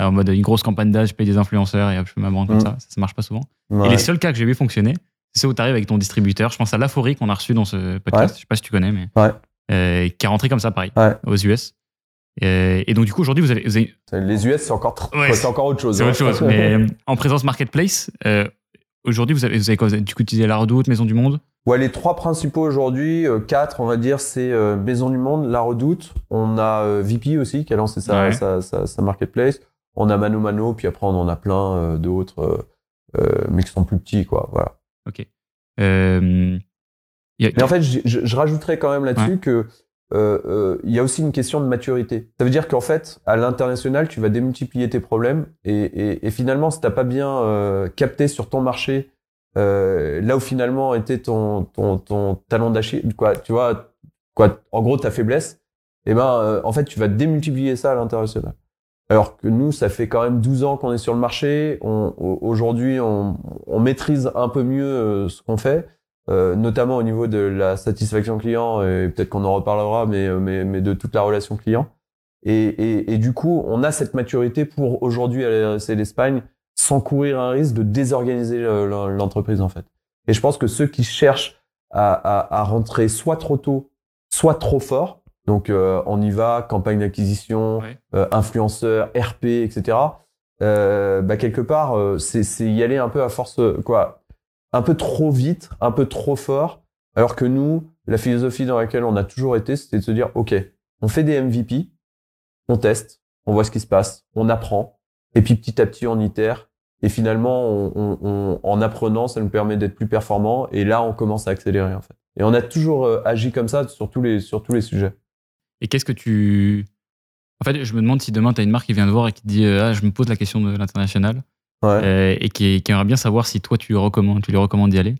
euh, en mode une grosse campagne d'âge, paye des influenceurs et hop, je fais ma brand comme Mm. ça. ça. Ça marche pas souvent. Ouais. Et les seuls cas que j'ai vu fonctionner, c'est ceux où tu arrives avec ton distributeur. Je pense à l'Aphorie qu'on a reçu dans ce podcast. Je sais pas si tu connais, mais euh, qui a rentré comme ça, pareil, aux US. Euh, et donc du coup aujourd'hui vous avez, vous avez- Les US, c'est encore Ouais, c'est encore autre chose. c'est hein. autre chose, mais euh, en présence marketplace, euh, aujourd'hui vous avez, vous avez quoi? Vous avez- Du coup utilisé la Redoute, Maison du Monde? Ouais, les trois principaux aujourd'hui, euh, quatre, on va dire, c'est euh, Maison du Monde, La Redoute. On a euh, VP aussi qui a lancé sa, Ouais. sa, sa, sa marketplace. On a Mano Mano, puis après on en a plein d'autres, mais qui sont plus petits, quoi. Voilà. Ok. A- Mais en fait, je, je, je rajouterais quand même là-dessus que euh, euh, il y a aussi une question de maturité. Ça veut dire qu'en fait, à l'international, tu vas démultiplier tes problèmes et, et, et finalement, si t'as pas bien euh, capté sur ton marché euh, là où finalement était ton ton, ton talon d'Achille, quoi, tu vois, quoi, en gros ta faiblesse, et ben en fait, tu vas démultiplier ça à l'international. Alors que nous, ça fait quand même 12 ans qu'on est sur le marché. On, au- aujourd'hui, on, on maîtrise un peu mieux ce qu'on fait euh, notamment au niveau de la satisfaction client, et peut-être qu'on en reparlera, mais, euh, mais, mais de toute la relation client. Et, et, et du coup, on a cette maturité pour aujourd'hui aller adresser l'Espagne sans courir un risque de désorganiser le- l'entreprise en fait. Et je pense que ceux qui cherchent à, à, à rentrer soit trop tôt, soit trop fort, donc euh, on y va, campagne d'acquisition, Ouais. euh, influenceur, RP, etc. Euh, bah quelque part, euh, c'est c'est y aller un peu à force, quoi, un peu trop vite, un peu trop fort. Alors que nous, la philosophie dans laquelle on a toujours été, c'était de se dire, OK, on fait des MVP, on teste, on voit ce qui se passe, on apprend, et puis petit à petit, on itère. Et finalement, on, on- on- en apprenant, ça nous permet d'être plus performants. Et là, on commence à accélérer, en fait. Et on a toujours euh, agi comme ça sur tous les, sur tous les sujets. Et qu'est-ce que tu. En fait, je me demande si demain tu as une marque qui vient te voir et qui dit euh, Ah, je me pose la question de l'international Ouais. euh, et qui, qui aimerait bien savoir si toi tu, recommandes, tu lui recommandes d'y aller.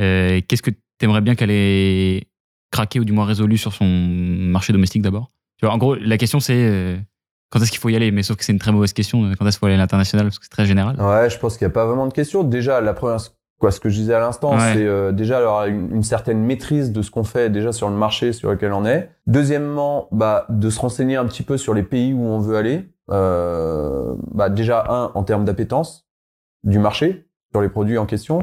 Euh, qu'est-ce que tu aimerais bien qu'elle ait craqué ou du moins résolu sur son marché domestique d'abord? Tu vois, en gros, la question c'est euh, quand est-ce qu'il faut y aller? Mais sauf que c'est une très mauvaise question. Quand est-ce qu'il faut aller à l'international? Parce que c'est très général. Ouais, je pense qu'il n'y a pas vraiment de question. Déjà, la première, quoi, ce que je disais à l'instant, Ouais. c'est euh, déjà une, une certaine maîtrise de ce qu'on fait déjà sur le marché sur lequel on est. Deuxièmement, bah, de se renseigner un petit peu sur les pays où on veut aller. Euh, bah, déjà un en termes d'appétence du marché sur les produits en question.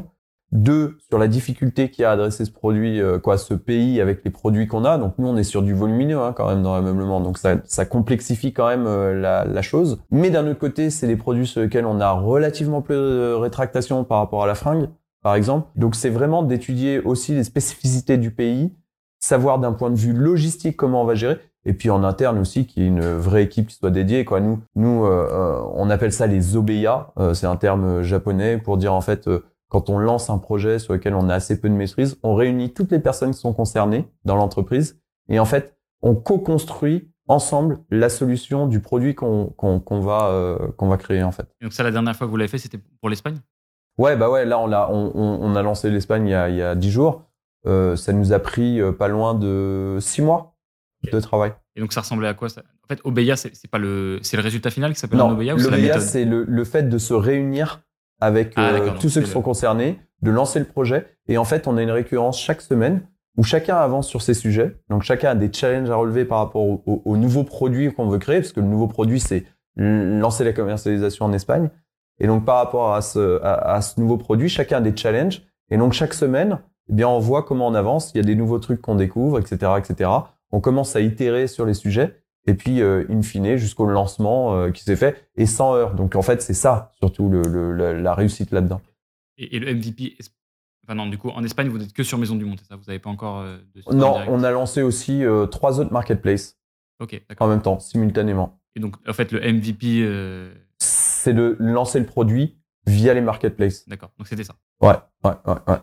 Deux, sur la difficulté qu'il y a à adresser ce produit, euh, quoi, ce pays avec les produits qu'on a. Donc nous, on est sur du volumineux hein, quand même dans l'ameublement, donc ça, ça complexifie quand même euh, la, la chose. Mais d'un autre côté, c'est des produits sur lesquels on a relativement peu de rétractation par rapport à la fringue, par exemple. Donc c'est vraiment d'étudier aussi les spécificités du pays, savoir d'un point de vue logistique comment on va gérer. Et puis en interne aussi, qu'il y ait une vraie équipe qui soit dédiée. Quoi. Nous, nous, euh, euh, on appelle ça les OBEA. Euh, c'est un terme japonais pour dire en fait euh, quand on lance un projet sur lequel on a assez peu de maîtrise, on réunit toutes les personnes qui sont concernées dans l'entreprise et en fait, on co-construit ensemble la solution du produit qu'on qu'on va euh, qu'on va créer en fait. donc ça, la dernière fois que vous l'avez fait, c'était pour l'Espagne? Ouais, bah ouais, là on a on, on a lancé l'Espagne il y a il y a dix jours. Euh, ça nous a pris euh, pas loin de six mois de travail. Et donc ça ressemblait à quoi ça? En fait, Obeya, c'est pas le c'est le résultat final qui s'appelle Obeya ou c'est la méthode? c'est le, le fait de se réunir avec Ah, euh, tous ceux qui sont concernés, de lancer le projet. Et en fait, on a une récurrence chaque semaine où chacun avance sur ses sujets. Donc chacun a des challenges à relever par rapport au, au- au nouveau produit qu'on veut créer, parce que le nouveau produit, c'est lancer la commercialisation en Espagne. Et donc par rapport à ce, à, à ce nouveau produit, chacun a des challenges. Et donc chaque semaine, eh bien, on voit comment on avance. Il y a des nouveaux trucs qu'on découvre, etc., etc. On commence à itérer sur les sujets. Et puis, euh, in fine, jusqu'au lancement euh, qui s'est fait, et sans heures. Donc, en fait, c'est ça, surtout, le, le- la, la réussite là-dedans. Et, et le MVP, enfin non, du coup, en Espagne, vous n'êtes que sur Maison du Monde, ça? Vous n'avez pas encore euh, de Non, on a lancé aussi trois autres marketplaces Ok, en même temps, simultanément. Et donc, en fait, le MVP, C'est de lancer le produit via les marketplaces. d'accord. Donc c'était ça. Ouais, ouais, ouais, ouais.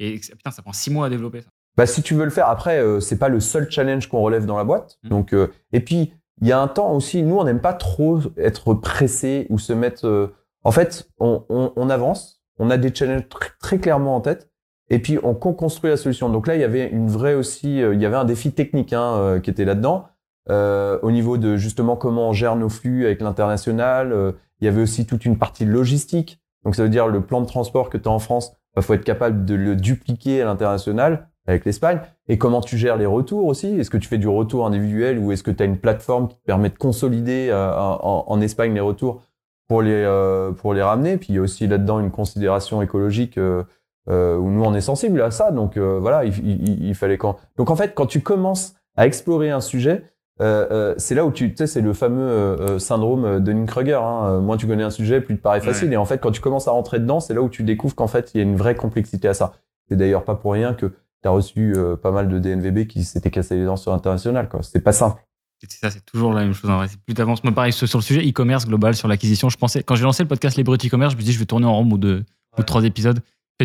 Et putain, ça prend six mois à développer ça. Bah, si tu veux le faire, après, euh, c'est pas le seul challenge qu'on relève dans la boîte. Mhm. Donc, euh, et puis, il y a un temps aussi, nous, on n'aime pas trop être pressé ou se mettre. euh, En fait, on, on, on avance, on a des challenges tr- très clairement en tête, et puis on co-construit la solution. Donc là, il y avait une vraie aussi, euh, il y avait un défi technique hein, euh, qui était là-dedans, euh, au niveau de justement comment on gère nos flux avec l'international. euh, il y avait aussi toute une partie logistique. Donc ça veut dire le plan de transport que tu as en France, il faut être capable de le dupliquer à l'international avec l'Espagne. Et comment tu gères les retours aussi? Est-ce que tu fais du retour individuel ou est-ce que tu as une plateforme qui te permet de consolider euh, en, en Espagne les retours pour les, euh, pour les ramener? Puis il y a aussi là-dedans une considération écologique euh, euh, où nous on est sensible à ça. Donc euh, voilà, il, il, il fallait quand. Donc en fait, quand tu commences à explorer un sujet, euh, euh, c'est là où tu, tu sais, c'est le fameux syndrome de Dunning-Kruger. Hein. Euh, Moins tu connais un sujet, plus il te paraît facile. Et en fait, quand tu commences à rentrer dedans, c'est là où tu découvres qu'en fait, il y a une vraie complexité à ça. C'est d'ailleurs pas pour rien que tu as reçu euh, pas mal de DNVB qui s'étaient cassés les dents sur international. Quoi. C'était pas simple. C'est ça, c'est toujours la même chose en vrai. C'est Plus t'avances, moi pareil, sur le sujet e-commerce global, sur l'acquisition, je pensais, quand j'ai lancé le podcast Les Brutes e-commerce, je me dis, je vais tourner en rond ou deux, ou trois épisodes.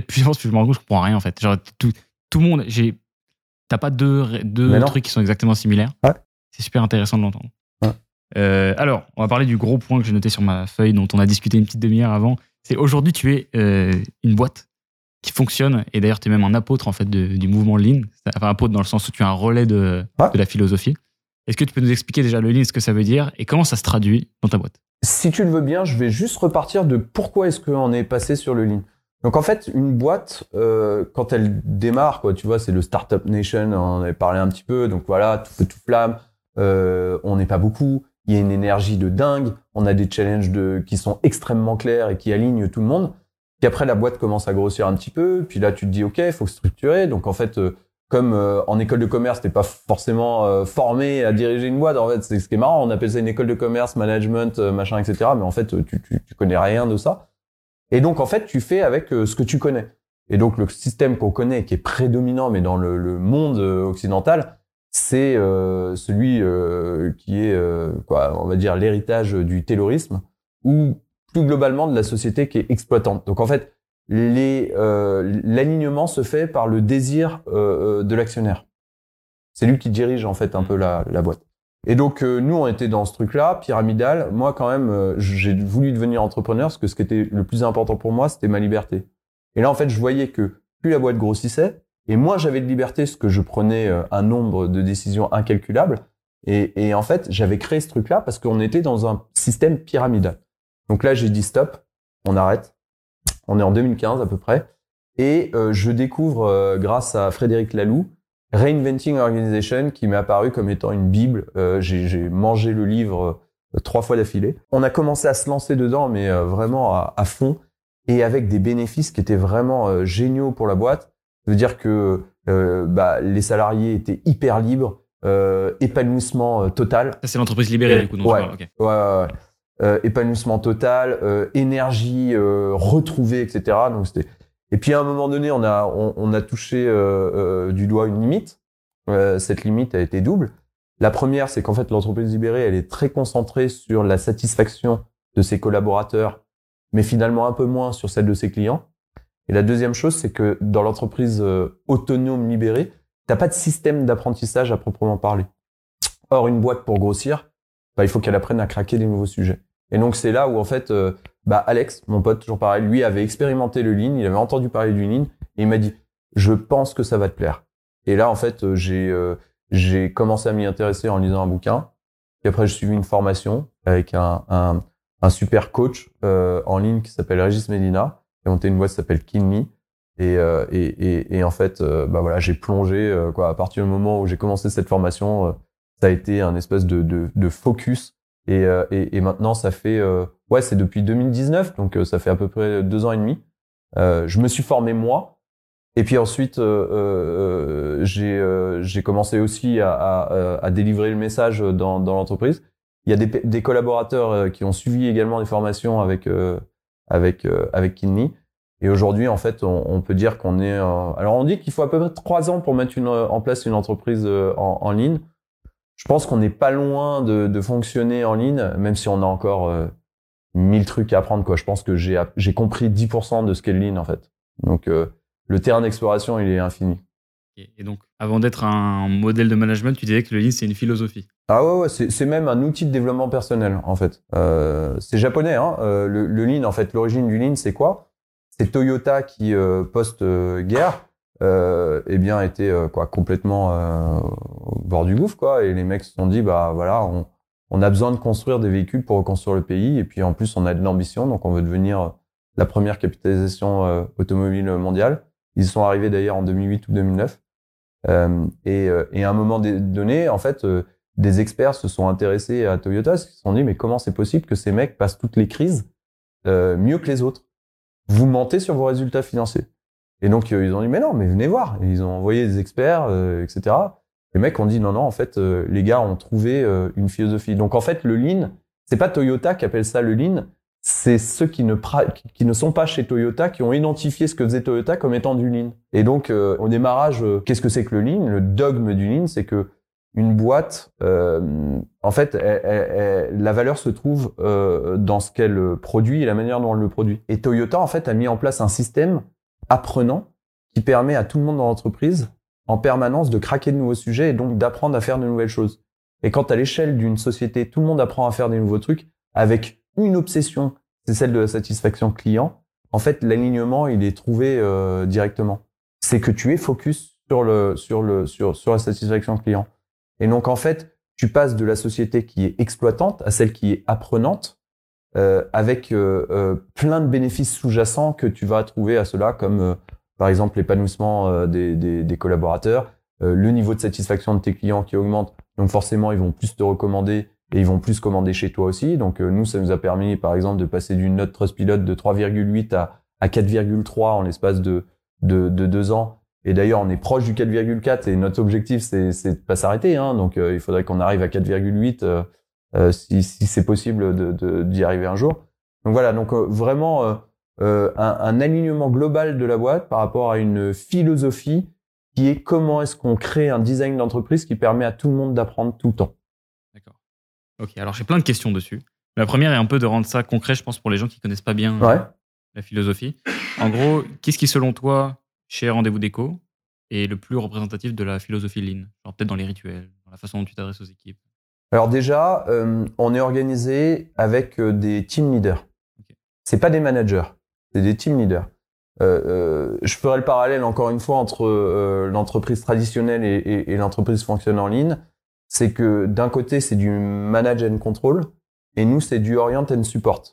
Plus avance, plus je me rends compte, je comprends rien en fait. Genre, tout, tout le monde, j'ai, t'as pas deux, deux trucs qui sont exactement similaires. Ouais. C'est super intéressant de l'entendre. Ouais. Euh, alors, on va parler du gros point que j'ai noté sur ma feuille, dont on a discuté une petite demi-heure avant. C'est aujourd'hui, tu es euh, une boîte qui fonctionne, et d'ailleurs, tu es même un apôtre en fait de- du mouvement Lean. Enfin, apôtre dans le sens où tu es un relais de, Ouais. de la philosophie. Est-ce que tu peux nous expliquer déjà le Lean, ce que ça veut dire, et comment ça se traduit dans ta boîte? Si tu le veux bien, je vais juste repartir de pourquoi est-ce qu'on est passé sur le lean. Donc en fait, une boîte, euh, quand elle démarre, quoi, tu vois, c'est le Startup Nation, on en avait parlé un petit peu, donc voilà, tout feu, tout flamme, euh, on n'est pas beaucoup, il y a une énergie de dingue, on a des challenges de, qui sont extrêmement clairs et qui alignent tout le monde. Puis après, la boîte commence à grossir un petit peu, puis là, tu te dis, OK, il faut structurer. Donc en fait, euh, comme euh, en école de commerce, t'es pas forcément euh, formé à diriger une boîte. En fait, c'est ce qui est marrant. On appelle ça une école de commerce, management, euh, machin, etc. Mais en fait, euh, tu, tu, tu connais rien de ça. Et donc, en fait, tu fais avec ce que tu connais. Et donc, le système qu'on connaît, qui est prédominant, mais dans le, le monde occidental, c'est celui qui est, quoi, on va dire, l'héritage du taylorisme, ou globalement de la société qui est exploitante. Donc, en fait, euh, l'alignement se fait par le désir euh, euh, de l'actionnaire. C'est lui qui dirige en fait un peu la, la boîte. Et donc euh, nous on était dans ce truc-là pyramidal. Moi quand même j'ai voulu devenir entrepreneur parce que ce qui était le plus important pour moi c'était ma liberté. Et là en fait je voyais que plus la boîte grossissait et moins j'avais de liberté parce que je prenais un nombre de décisions incalculables. Et, et en fait j'avais créé ce truc-là parce qu'on était dans un système pyramidal. Donc là j'ai dit stop, on arrête. On est en 2015 à peu près. Et euh, je découvre, euh, grâce à Frédéric Laloux, Reinventing Organization, qui m'est apparu comme étant une bible. Euh, j'ai mangé le livre trois fois d'affilée. On a commencé à se lancer dedans, mais vraiment à, à fond, et avec des bénéfices qui étaient vraiment géniaux pour la boîte. Ça veut dire que euh, bah, les salariés étaient hyper libres, euh, épanouissement total. Ça, c'est l'entreprise libérée, du coup, Ouais. Ouais, ouais, ouais. Euh, épanouissement total, euh, énergie euh, retrouvée, etc. Donc c'était. Et puis à un moment donné, on a on, on a touché euh, euh, du doigt une limite. Cette limite a été double. La première, c'est qu'en fait l'entreprise libérée, elle est très concentrée sur la satisfaction de ses collaborateurs, mais finalement un peu moins sur celle de ses clients. Et la deuxième chose, c'est que dans l'entreprise autonome libérée, t'as pas de système d'apprentissage à proprement parler. Or, une boîte pour grossir, bah, il faut qu'elle apprenne à craquer des nouveaux sujets. Et donc, c'est là où, en fait, euh, bah, Alex, mon pote, toujours pareil, lui avait expérimenté le lean, il avait entendu parler du lean, et il m'a dit, je pense que ça va te plaire. Et là, en fait, euh, j'ai euh, j'ai commencé à m'y intéresser en lisant un bouquin. Puis après, j'ai suivi une formation avec un, un, un super coach en ligne qui s'appelle Régis Medina, qui a monté une boîte qui s'appelle Kinly. Et, et, et, et, en fait, bah voilà, j'ai plongé quoi. À partir du moment où j'ai commencé cette formation, ça a été un espèce de, de, de focus. Et, euh, et, et, maintenant, ça fait euh, ouais, c'est depuis 2019, donc euh, ça fait à peu près deux ans et demi. je me suis formé moi, et puis ensuite j'ai j'ai commencé aussi à, à, à, délivrer le message dans, dans l'entreprise. Il y a des, des collaborateurs qui ont suivi également des formations avec avec avec Kinley. Et aujourd'hui, en fait, on, on peut dire qu'on est. alors, on dit qu'il faut à peu près trois ans pour mettre une, en place une entreprise en, en ligne je pense qu'on n'est pas loin de, de, fonctionner en ligne, même si on a encore euh, mille trucs à apprendre. Quoi. Je pense que j'ai, j'ai compris 10% de ce qu'est le lean, en fait. Donc, euh, le terrain d'exploration, il est infini. Et donc, avant d'être un modèle de management, tu disais que le lean, c'est une philosophie. Ah ouais, ouais c'est, c'est même un outil de développement personnel, en fait. Euh, c'est japonais, hein. Euh, le, le, lean, en fait, l'origine du lean, c'est quoi? C'est Toyota qui, euh, post-guerre, euh, eh bien était euh, quoi complètement euh, au bord du gouffre quoi. Et les mecs se sont dit bah voilà on, on a besoin de construire des véhicules pour reconstruire le pays. Et puis en plus on a de l'ambition. Donc on veut devenir la première capitalisation euh, automobile mondiale. Ils sont arrivés d'ailleurs en 2008 ou 2009 et, et à un moment donné en fait des experts se sont intéressés à Toyota. Ils se sont dit mais comment c'est possible que ces mecs passent toutes les crises mieux que les autres? Vous mentez sur vos résultats financiers et donc, euh, ils ont dit, mais non, mais venez voir. ils ont envoyé des experts, euh, etc. Les mecs ont dit, non, non, en fait, euh, les gars ont trouvé une philosophie. Donc, en fait, le lean, c'est pas Toyota qui appelle ça le lean, c'est ceux qui ne, qui ne sont pas chez Toyota qui ont identifié ce que faisait Toyota comme étant du lean. Et donc, au démarrage, qu'est-ce que c'est que le lean? Le dogme du lean, c'est que une boîte, en fait, la valeur se trouve dans ce qu'elle produit et la manière dont elle le produit. Et Toyota, en fait, a mis en place un système apprenant qui permet à tout le monde dans l'entreprise en permanence de craquer de nouveaux sujets et donc d'apprendre à faire de nouvelles choses. Et quand à l'échelle d'une société, tout le monde apprend à faire des nouveaux trucs avec une obsession, c'est celle de la satisfaction client, en fait, l'alignement, il est trouvé euh, directement. C'est que tu es focus sur le sur le sur sur la satisfaction client. Et donc en fait, tu passes de la société qui est exploitante à celle qui est apprenante euh, avec euh, euh, plein de bénéfices sous-jacents que tu vas trouver à cela, comme par exemple l'épanouissement des, des, des, collaborateurs, le niveau de satisfaction de tes clients qui augmente, donc forcément ils vont plus te recommander et ils vont plus commander chez toi aussi. Donc nous, ça nous a permis par exemple de passer d'une note Trustpilot de 3,8 à, à 4,3 en l'espace de, de, de deux ans. Et d'ailleurs, on est proche du 4,4 et notre objectif, c'est, de pas s'arrêter. Hein. Donc, il faudrait qu'on arrive à 4,8 euh, si, si c'est possible d'y de, d'y arriver un jour. Donc voilà, donc euh, vraiment euh, un, un, alignement global de la boîte par rapport à une philosophie qui est comment est-ce qu'on crée un design d'entreprise qui permet à tout le monde d'apprendre tout le temps. D'accord. Ok, alors j'ai plein de questions dessus. La première est un peu de rendre ça concret, je pense, pour les gens qui connaissent pas bien la philosophie. En gros, qu'est-ce qui, selon toi, chez Rendez-vous Déco, est le plus représentatif de la philosophie Lean? Genre peut-être dans les rituels, dans la façon dont tu t'adresses aux équipes alors déjà, euh, on est organisé avec euh, des team leaders. C'est pas des managers, c'est des team leaders. Euh, euh, je ferai le parallèle encore une fois entre euh, l'entreprise traditionnelle et, et, et l'entreprise fonctionne en ligne. C'est que d'un côté c'est du manage and control et nous c'est du orient and support.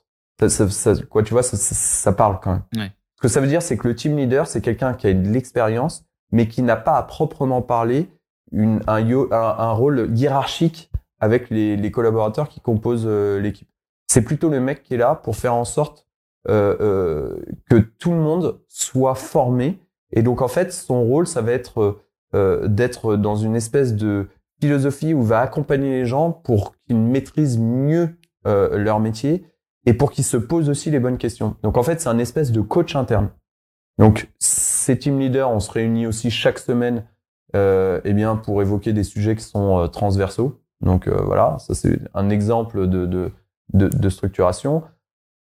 Ça, ça, ça, quoi, tu vois, ça, ça, parle quand même. Ouais. Ce que ça veut dire, c'est que le team leader, c'est quelqu'un qui a de l'expérience, mais qui n'a pas à proprement parler une, un, un, un rôle hiérarchique avec les, les collaborateurs qui composent euh, l'équipe. C'est plutôt le mec qui est là pour faire en sorte euh, euh, que tout le monde soit formé. Et donc en fait, son rôle, ça va être d'être dans une espèce de philosophie où va accompagner les gens pour qu'ils maîtrisent mieux euh, leur métier et pour qu'ils se posent aussi les bonnes questions. Donc en fait, c'est un espèce de coach interne. Donc ces team leaders, on se réunit aussi chaque semaine, euh, eh bien pour évoquer des sujets qui sont transversaux. Donc euh, voilà, ça c'est un exemple de, de, de, structuration.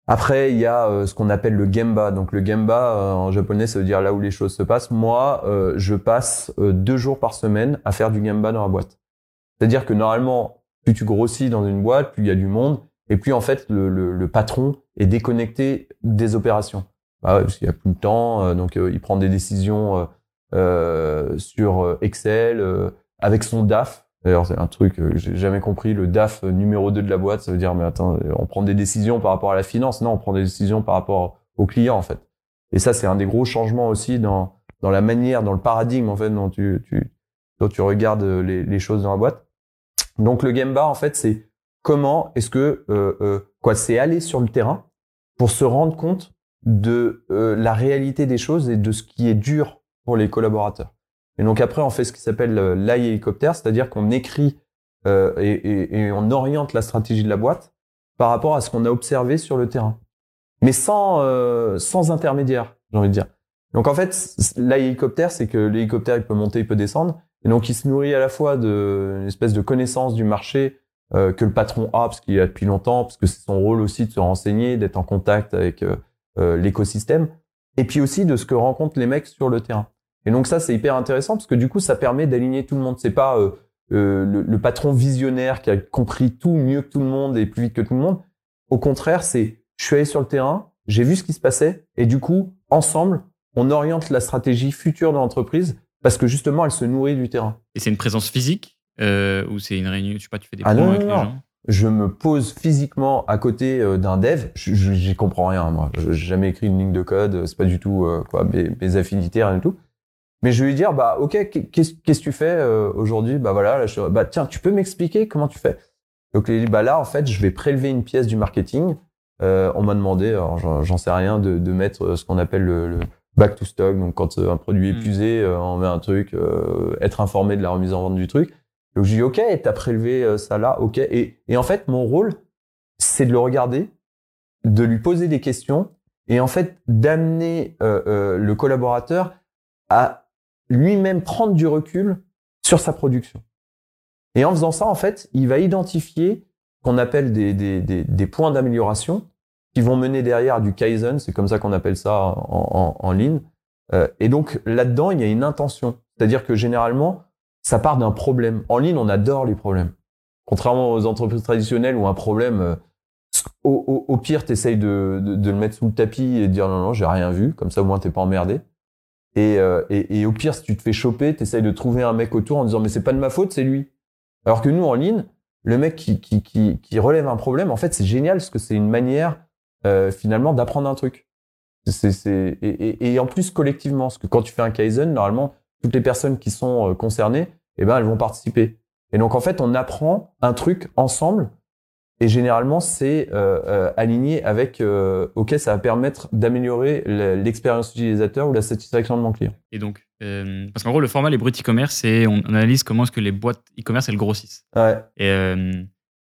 Après, il y a euh, ce qu'on appelle le gemba. Donc le gemba euh, en japonais, ça veut dire là où les choses se passent. Moi, je passe deux jours par semaine à faire du gemba dans la boîte. C'est-à-dire que normalement, plus tu grossis dans une boîte, plus il y a du monde, et plus en fait le, le, patron est déconnecté des opérations. Bah parce qu'il y a plus de temps, euh, donc euh, il prend des décisions euh, euh sur Excel avec son DAF. D'ailleurs, c'est un truc que j'ai jamais compris. Le DAF numéro 2 de la boîte, ça veut dire mais attends, on prend des décisions par rapport à la finance. Non, on prend des décisions par rapport au client en fait. Et ça, c'est un des gros changements aussi dans dans la manière, dans le paradigme en fait dont tu tu dont tu regardes les, les choses dans la boîte. Donc le game bar en fait, c'est comment est-ce que euh, euh, quoi, c'est aller sur le terrain pour se rendre compte de euh, la réalité des choses et de ce qui est dur pour les collaborateurs. Et donc après, on fait ce qui s'appelle euh, l'AI hélicoptère, c'est-à-dire qu'on écrit euh, et, et, et, on oriente la stratégie de la boîte par rapport à ce qu'on a observé sur le terrain, mais sans euh, sans intermédiaire, j'ai envie de dire. Donc en fait, l'AI hélicoptère, c'est que l'hélicoptère il peut monter, il peut descendre, et donc il se nourrit à la fois d'une espèce de connaissance du marché euh, que le patron a parce qu'il a depuis longtemps, parce que c'est son rôle aussi de se renseigner, d'être en contact avec euh, euh, l'écosystème, et puis aussi de ce que rencontrent les mecs sur le terrain. Et donc ça, c'est hyper intéressant parce que du coup, ça permet d'aligner tout le monde. C'est pas le, le, patron visionnaire qui a compris tout mieux que tout le monde et plus vite que tout le monde. Au contraire, c'est je suis allé sur le terrain, j'ai vu ce qui se passait, et du coup, ensemble, on oriente la stratégie future de l'entreprise parce que justement, elle se nourrit du terrain. Et c'est une présence physique euh, ou c'est une réunion, je sais pas, tu fais des ah non, avec non, les non. gens? Je me pose physiquement à côté euh, d'un dev. J'y comprends rien, moi. J'ai jamais écrit une ligne de code. C'est pas du tout euh, quoi mes, mes affinités, rien du tout. Mais je vais lui dire, bah ok, qu'est-ce que tu fais euh, aujourd'hui? Bah voilà, là, je, bah tiens, tu peux m'expliquer comment tu fais? Donc il dit, bah là, en fait, je vais prélever une pièce du marketing. Euh, on m'a demandé, alors j'en sais rien, de, de mettre euh, ce qu'on appelle le, le back to stock. Donc quand un produit est épuisé, euh, on met un truc, euh, être informé de la remise en vente du truc. Donc je dis ok, t'as prélevé ça là, ok. Et, et en fait, mon rôle, c'est de le regarder, de lui poser des questions et en fait d'amener le collaborateur à lui-même prendre du recul sur sa production. Et en faisant ça, en fait, il va identifier qu'on appelle des, des, des, des points d'amélioration qui vont mener derrière du Kaizen, c'est comme ça qu'on appelle ça en, en, en ligne. Euh, et donc là-dedans, il y a une intention. C'est-à-dire que généralement, ça part d'un problème. En ligne, on adore les problèmes. Contrairement aux entreprises traditionnelles où un problème, euh, au, au, au pire, t'essayes de, de, de le mettre sous le tapis et de dire non, non, j'ai rien vu. Comme ça, au moins, t'es pas emmerdé. Et, euh, et, au pire, si tu te fais choper, t'essayes de trouver un mec autour en disant mais c'est pas de ma faute, c'est lui. Alors que nous, en ligne, le mec qui, qui, qui, relève un problème, en fait, c'est génial parce que c'est une manière euh, finalement d'apprendre un truc. Et, et en plus collectivement, parce que quand tu fais un Kaizen, normalement, toutes les personnes qui sont euh, concernées, eh ben, elles vont participer. Et donc, en fait, on apprend un truc ensemble. Et généralement, c'est euh, euh, aligné avec euh, OK, ça va permettre d'améliorer le- l'expérience utilisateur ou la satisfaction de mon client. Et donc, euh, parce qu'en gros, le format Les Brutes e-commerce, c'est on analyse comment est-ce que les boîtes e-commerce elles grossissent. Ouais. Et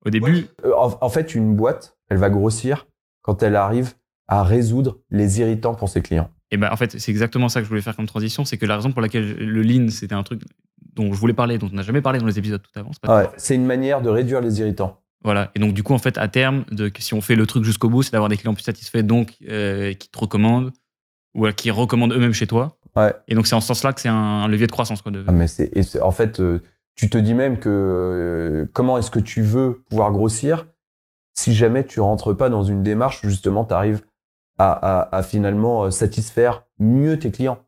au début, En, en fait, une boîte, elle va grossir quand elle arrive à résoudre les irritants pour ses clients. et ben en fait, c'est exactement ça que je voulais faire comme transition, c'est que la raison pour laquelle le lean, c'était un truc dont je voulais parler, dont on n'a jamais parlé dans les épisodes tout avant. c'est pas- Ouais. C'est une manière de réduire les irritants. Voilà. Et donc, du coup, en fait, à terme, de, si on fait le truc jusqu'au bout, c'est d'avoir des clients plus satisfaits, donc euh, qui te recommandent ou euh, qui recommandent eux-mêmes chez toi. Ouais. Et donc, c'est en ce sens-là que c'est un, levier de croissance. Quoi, de... Ah, mais c'est, en fait, euh, tu te dis même que comment est-ce que tu veux pouvoir grossir si jamais tu rentres pas dans une démarche où justement tu arrives à, à, à finalement satisfaire mieux tes clients?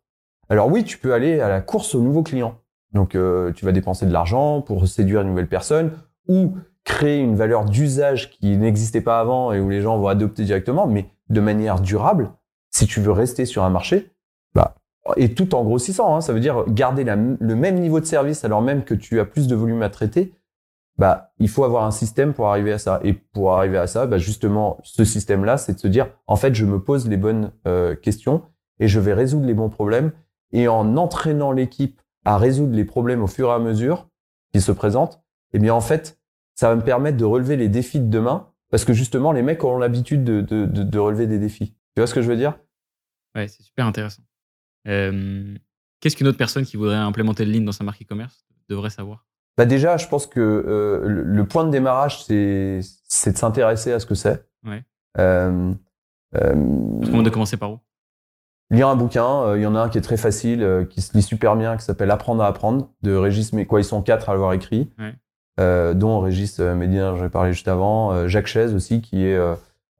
Alors oui, tu peux aller à la course aux nouveaux clients. Donc euh, tu vas dépenser de l'argent pour séduire une nouvelle personne ou créer une valeur d'usage qui n'existait pas avant et où les gens vont adopter directement, mais de manière durable. Si tu veux rester sur un marché, bah et tout en grossissant, hein, ça veut dire garder le même niveau de service alors même que tu as plus de volume à traiter. Bah, il faut avoir un système pour arriver à ça. Et pour arriver à ça, bah, justement, ce système-là, c'est de se dire, en fait, je me pose les bonnes euh, questions et je vais résoudre les bons problèmes. Et en entraînant l'équipe à résoudre les problèmes au fur et à mesure qui se présentent, eh bien, en fait, ça va me permettre de relever les défis de demain parce que justement, les mecs auront l'habitude de, de, de, de relever des défis. Tu vois ce que je veux dire? Ouais, c'est super intéressant. Euh, Qu'est-ce qu'une autre personne qui voudrait implémenter le lean dans sa marque e-commerce devrait savoir? Bah déjà, je pense que euh, le, point de démarrage, c'est de s'intéresser à ce que c'est. Ouais. Euh, euh, de commencer par où? Lire un bouquin, euh, il y en a un qui est très facile, euh, qui se lit super bien, qui s'appelle Apprendre à apprendre de Régis Mais quoi, ils sont quatre à l'avoir écrit. Ouais. Euh, dont Régis Médina, j'en ai parlé juste avant, Jacques Chaise aussi, qui est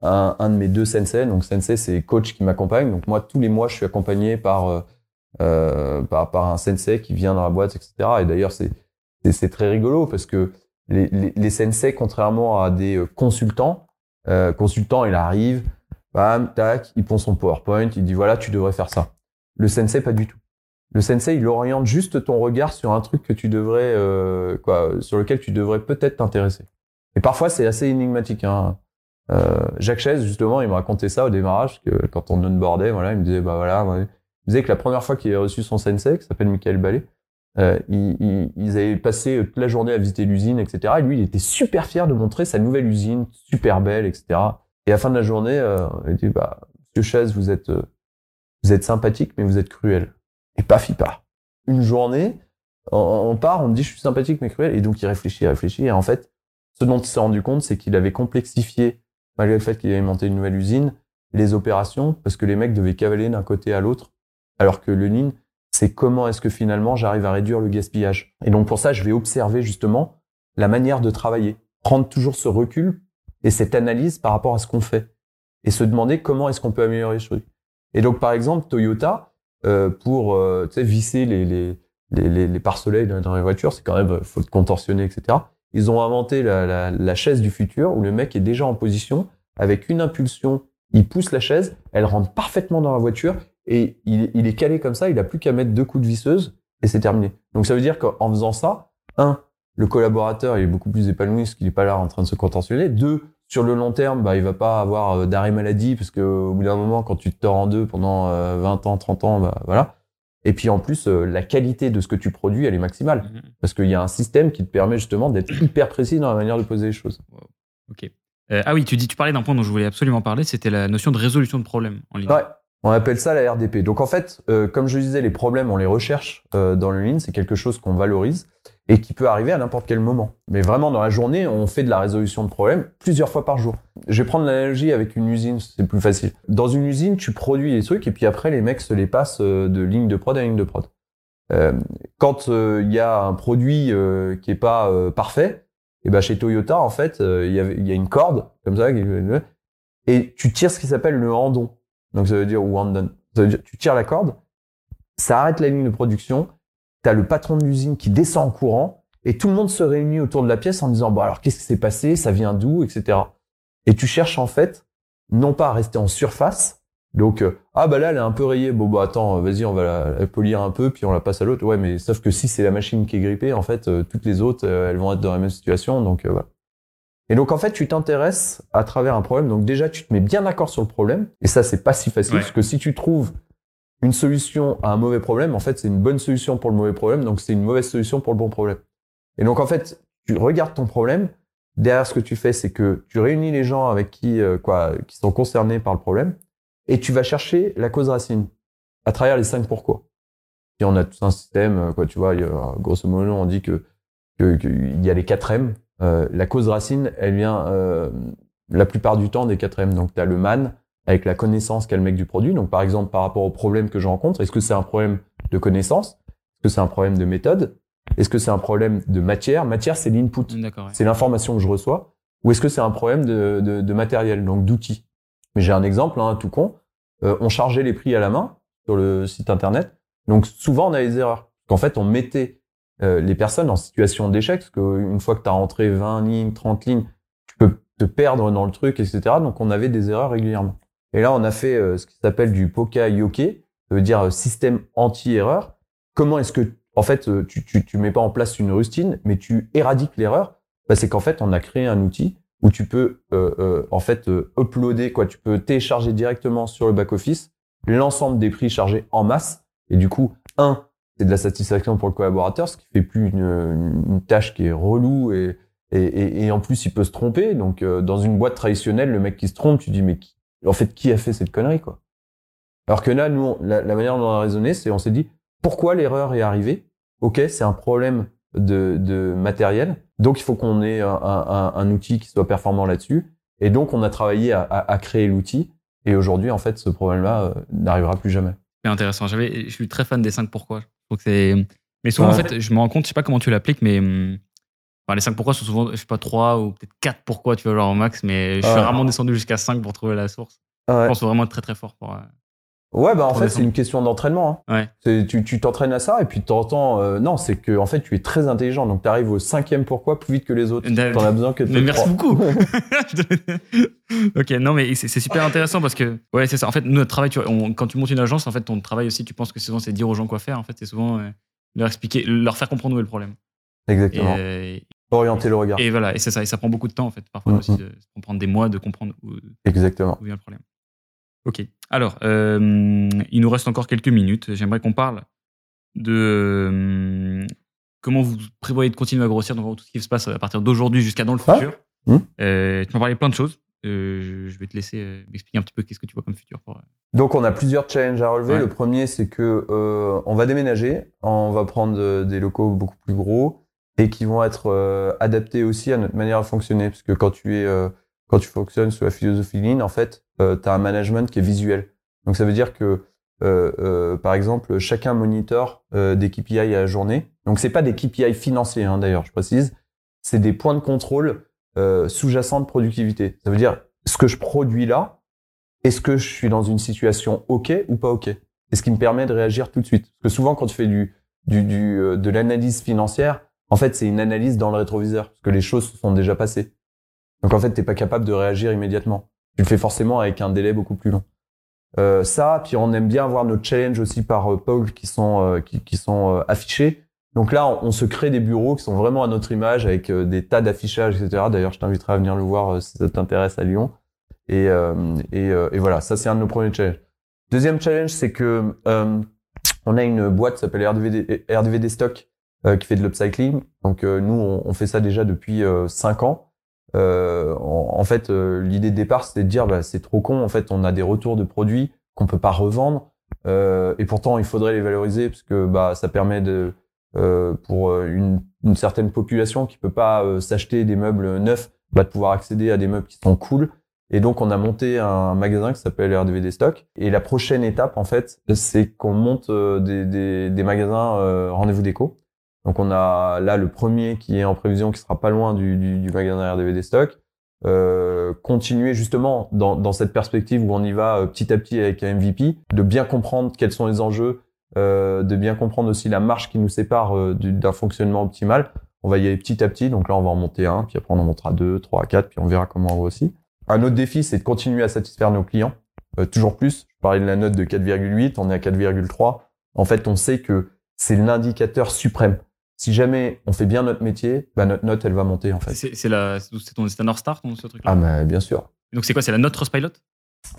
un, un, de mes deux sensei. Donc sensei, c'est coach qui m'accompagne. Donc moi, tous les mois, je suis accompagné par euh, par, par un sensei qui vient dans la boîte, etc. Et d'ailleurs, c'est c'est très rigolo parce que les, les, les sensei, contrairement à des consultants, euh, consultant, il arrive, bam, tac, il prend son PowerPoint, il dit voilà, tu devrais faire ça. Le sensei, pas du tout. Le sensei, il oriente juste ton regard sur un truc que tu devrais, euh, quoi, sur lequel tu devrais peut-être t'intéresser. Et parfois, c'est assez énigmatique. Hein. Euh, Jacques Chaise, justement, il me racontait ça au démarrage, que quand on onboardait, voilà, il me disait, bah voilà, il disait que la première fois qu'il a reçu son sensei, qui s'appelle Michael Ballet, euh, ils, ils, avaient passé toute la journée à visiter l'usine, etc. Et lui, il était super fier de montrer sa nouvelle usine, super belle, etc. Et à la fin de la journée, euh, il dit, bah, Monsieur Chaise, vous êtes, euh, vous êtes sympathique, mais vous êtes cruel. Et paf, il part. Une journée, on, part, on me dit, je suis sympathique, mais cruel. Et donc, il réfléchit, il réfléchit. Et en fait, ce dont il s'est rendu compte, c'est qu'il avait complexifié, malgré le fait qu'il avait monté une nouvelle usine, les opérations, parce que les mecs devaient cavaler d'un côté à l'autre, alors que le lean, c'est comment est-ce que finalement j'arrive à réduire le gaspillage? Et donc pour ça, je vais observer justement la manière de travailler, prendre toujours ce recul et cette analyse par rapport à ce qu'on fait et se demander comment est-ce qu'on peut améliorer les choses. Et donc par exemple, Toyota, euh, pour euh, visser les, les, les, les pare-soleils dans les voitures, c'est quand même, euh, faut le contorsionner, etc. Ils ont inventé la, la, la chaise du futur où le mec est déjà en position avec une impulsion, il pousse la chaise, elle rentre parfaitement dans la voiture et il, il, est calé comme ça, il a plus qu'à mettre deux coups de visseuse et c'est terminé. Donc ça veut dire qu'en faisant ça, un, le collaborateur il est beaucoup plus épanoui parce qu'il est pas là en train de se contentionner. Deux, sur le long terme, bah, il va pas avoir euh, d'arrêt maladie parce que au bout d'un moment, quand tu te tords en deux pendant 20 euh, ans, 30 ans, bah, voilà. Et puis en plus, euh, la qualité de ce que tu produis, elle est maximale mm-hmm. parce qu'il y a un système qui te permet justement d'être hyper précis dans la manière de poser les choses. Ok. ah oui, tu dis, tu parlais d'un point dont je voulais absolument parler, c'était la notion de résolution de problème en ligne. Ouais. On appelle ça la RDP. Donc en fait, euh, comme je disais, les problèmes, on les recherche euh, dans le lean, c'est quelque chose qu'on valorise et qui peut arriver à n'importe quel moment. Mais vraiment, dans la journée, on fait de la résolution de problèmes plusieurs fois par jour. Je vais prendre l'analogie avec une usine, c'est plus facile. Dans une usine, tu produis les trucs et puis après, les mecs se les passent euh, de ligne de prod à ligne de prod. quand il y a un produit qui est pas parfait, et ben chez Toyota, en fait, il y, y a une corde comme ça, et tu tires ce qui s'appelle le handon. Donc ça veut dire one done. Ça veut dire tu tires la corde, ça arrête la ligne de production, tu as le patron de l'usine qui descend en courant et tout le monde se réunit autour de la pièce en disant bon alors qu'est-ce qui s'est passé, ça vient d'où, etc. Et tu cherches en fait non pas à rester en surface, donc euh, ah bah là elle est un peu rayée, bon bah attends vas-y on va la, polir un peu puis on la passe à l'autre. Ouais mais sauf que si c'est la machine qui est grippée en fait euh, toutes les autres euh, elles vont être dans la même situation donc voilà. Et donc en fait, tu t'intéresses à travers un problème. Donc déjà, tu te mets bien d'accord sur le problème. Et ça, c'est pas si facile parce que si tu trouves une solution à un mauvais problème, en fait, c'est une bonne solution pour le mauvais problème. Donc c'est une mauvaise solution pour le bon problème. Et donc en fait, tu regardes ton problème. Derrière, ce que tu fais, c'est que tu réunis les gens avec qui, euh, quoi, qui sont concernés par le problème, et tu vas chercher la cause racine à travers les cinq pourquoi. Et on a tout un système, euh, quoi, tu vois, grosso modo, on dit que qu'il y a les quatre M euh, la cause racine, elle vient euh, la plupart du temps des 4 M. Donc, tu as le man avec la connaissance qu'a le mec du produit. Donc, par exemple, par rapport au problème que je rencontre, est-ce que c'est un problème de connaissance? Est-ce que c'est un problème de méthode? Est-ce que c'est un problème de matière? Matière, c'est l'input. C'est l'information que je reçois. Ou est-ce que c'est un problème de, de, de matériel, donc d'outils? Mais j'ai un exemple, hein, tout con. Euh, on chargeait les prix à la main sur le site internet. Donc, souvent, on a des erreurs. Qu'en fait, on mettait euh, les personnes en situation d'échec, parce qu'une fois que tu as rentré 20 lignes, 30 lignes, tu peux te perdre dans le truc, etc. Donc on avait des erreurs régulièrement. Et là, on a fait euh, ce qui s'appelle du Poka Yoke, ça veut dire euh, système anti-erreur. Comment est-ce que, en fait, tu, tu, tu mets pas en place une rustine, mais tu éradiques l'erreur? Bah, C'est qu'en fait, on a créé un outil où tu peux, en fait, uploader, quoi. Tu peux télécharger directement sur le back-office l'ensemble des prix chargés en masse. Et du coup, un, c'est de la satisfaction pour le collaborateur, ce qui fait plus une, une tâche qui est relou et, et, et, en plus il peut se tromper. Donc euh, dans une boîte traditionnelle, le mec qui se trompe, tu dis mais qui, en fait qui a fait cette connerie quoi? Alors que là, nous, la, manière dont on a raisonné, c'est on s'est dit pourquoi l'erreur est arrivée? Ok, c'est un problème de, de, matériel, donc il faut qu'on ait un, un, un, outil qui soit performant là-dessus. Et donc on a travaillé à, à, à créer l'outil. Et aujourd'hui, en fait, ce problème-là euh, n'arrivera plus jamais. C'est intéressant. J'avais, je suis très fan des 5 pourquoi. Donc c'est. Mais souvent, en fait, je me rends compte, je sais pas comment tu l'appliques, mais hum, Enfin, les 5 pourquoi sont souvent, je sais pas, 3 ou peut-être 4 pourquoi, tu vois, genre au max, mais je suis Ouais. rarement descendu jusqu'à 5 pour trouver la source. Je Ouais, pense faut vraiment être très très fort pour. euh, ouais bah en fait, c'est une question d'entraînement. hein. Ouais. Tu t'entraînes à ça et puis t'entends. euh, non, c'est que en fait, tu es très intelligent. Donc, tu arrives au cinquième pourquoi plus vite que les autres. T'en as besoin que de Mais merci beaucoup. ok, non, mais c'est super intéressant parce que, ouais, c'est ça. En fait, notre travail, tu vois, on- quand tu montes une agence, en fait, ton travail aussi, tu penses que souvent, c'est dire aux gens quoi faire. En fait, c'est souvent euh, leur expliquer, leur faire comprendre où est le problème. Et, Exactement. euh, Orienter le regard. et voilà, et c'est ça. Et ça prend beaucoup de temps, en fait. Parfois Mhm. aussi, de, ça prendre des mois de comprendre où, Exactement. où vient le problème. Ok. Alors, euh, il nous reste encore quelques minutes. J'aimerais qu'on parle de euh, comment vous prévoyez de continuer à grossir, donc tout ce qui se passe à partir d'aujourd'hui jusqu'à dans le futur. Mhm. Euh, tu m'as parlé plein de choses. Euh, je- vais te laisser euh, m'expliquer un petit peu qu'est-ce que tu vois comme futur. Pour, Donc on a plusieurs challenges à relever. Ouais. Le premier c'est que euh, on va déménager, on va prendre des locaux beaucoup plus gros et qui vont être euh, adaptés aussi à notre manière de fonctionner parce que quand tu es euh, quand tu fonctionnes sous la philosophie Lean, en fait, tu as un management qui est visuel. Donc ça veut dire que euh, euh, par exemple, chacun monitor euh, des KPI à la journée. Donc c'est pas des KPI financiers hein, d'ailleurs, je précise, c'est des points de contrôle euh, sous-jacents de productivité. Ça veut dire ce que je produis là, est-ce que je suis dans une situation OK ou pas OK? Et ce qui me permet de réagir tout de suite. Parce que souvent, quand tu fais du, du, du, euh, de l'analyse financière, en fait, c'est une analyse dans le rétroviseur, parce que les choses se sont déjà passées. Donc, en fait, t'es pas capable de réagir immédiatement. Tu le fais forcément avec un délai beaucoup plus long. Euh, ça, puis on aime bien avoir nos challenges aussi par euh, Paul qui sont, euh, qui, sont euh, affichés. Donc là, on, se crée des bureaux qui sont vraiment à notre image avec des tas d'affichages, etc. D'ailleurs, je t'inviterai à venir le voir si ça t'intéresse à Lyon. Et, voilà, ça c'est un de nos premiers challenges. Deuxième challenge, c'est que on a une boîte qui s'appelle RDVD, RDVD Stock qui fait de l'upcycling. Donc euh, nous, on, on fait ça déjà depuis euh, cinq ans. Euh, en, en fait, euh, l'idée de départ, c'était de dire, bah, c'est trop con. En fait, on a des retours de produits qu'on peut pas revendre, euh, et pourtant, il faudrait les valoriser parce que bah, ça permet de euh, pour euh, une, une certaine population qui peut pas euh, s'acheter des meubles neufs, bah, de pouvoir accéder à des meubles qui sont cool. Et donc, on a monté un magasin qui s'appelle RDVD Stock. Et la prochaine étape, en fait, c'est qu'on monte euh, des, des, des magasins euh, rendez-vous déco. Donc, on a là le premier qui est en prévision, qui sera pas loin du, du, du magasin RDVD Stock. Euh, continuer justement dans, dans cette perspective où on y va euh, petit à petit avec un MVP, de bien comprendre quels sont les enjeux, euh, de bien comprendre aussi la marge qui nous sépare euh, du- d'un fonctionnement optimal. On va y aller petit à petit. Donc là, on va en monter un, puis après on en montera deux, trois, quatre, puis on verra comment on va aussi. Un autre défi, c'est de continuer à satisfaire nos clients. Euh, toujours plus. Je parlais de la note de 4,8, on est à 4,3. En fait, on sait que c'est l'indicateur suprême. Si jamais on fait bien notre métier, bah, notre note, elle va monter, en fait. C'est la- ton- c'est un North Star, ton, ce truc-là? Ah, mais bien sûr. Donc, c'est quoi? C'est la note Trustpilot?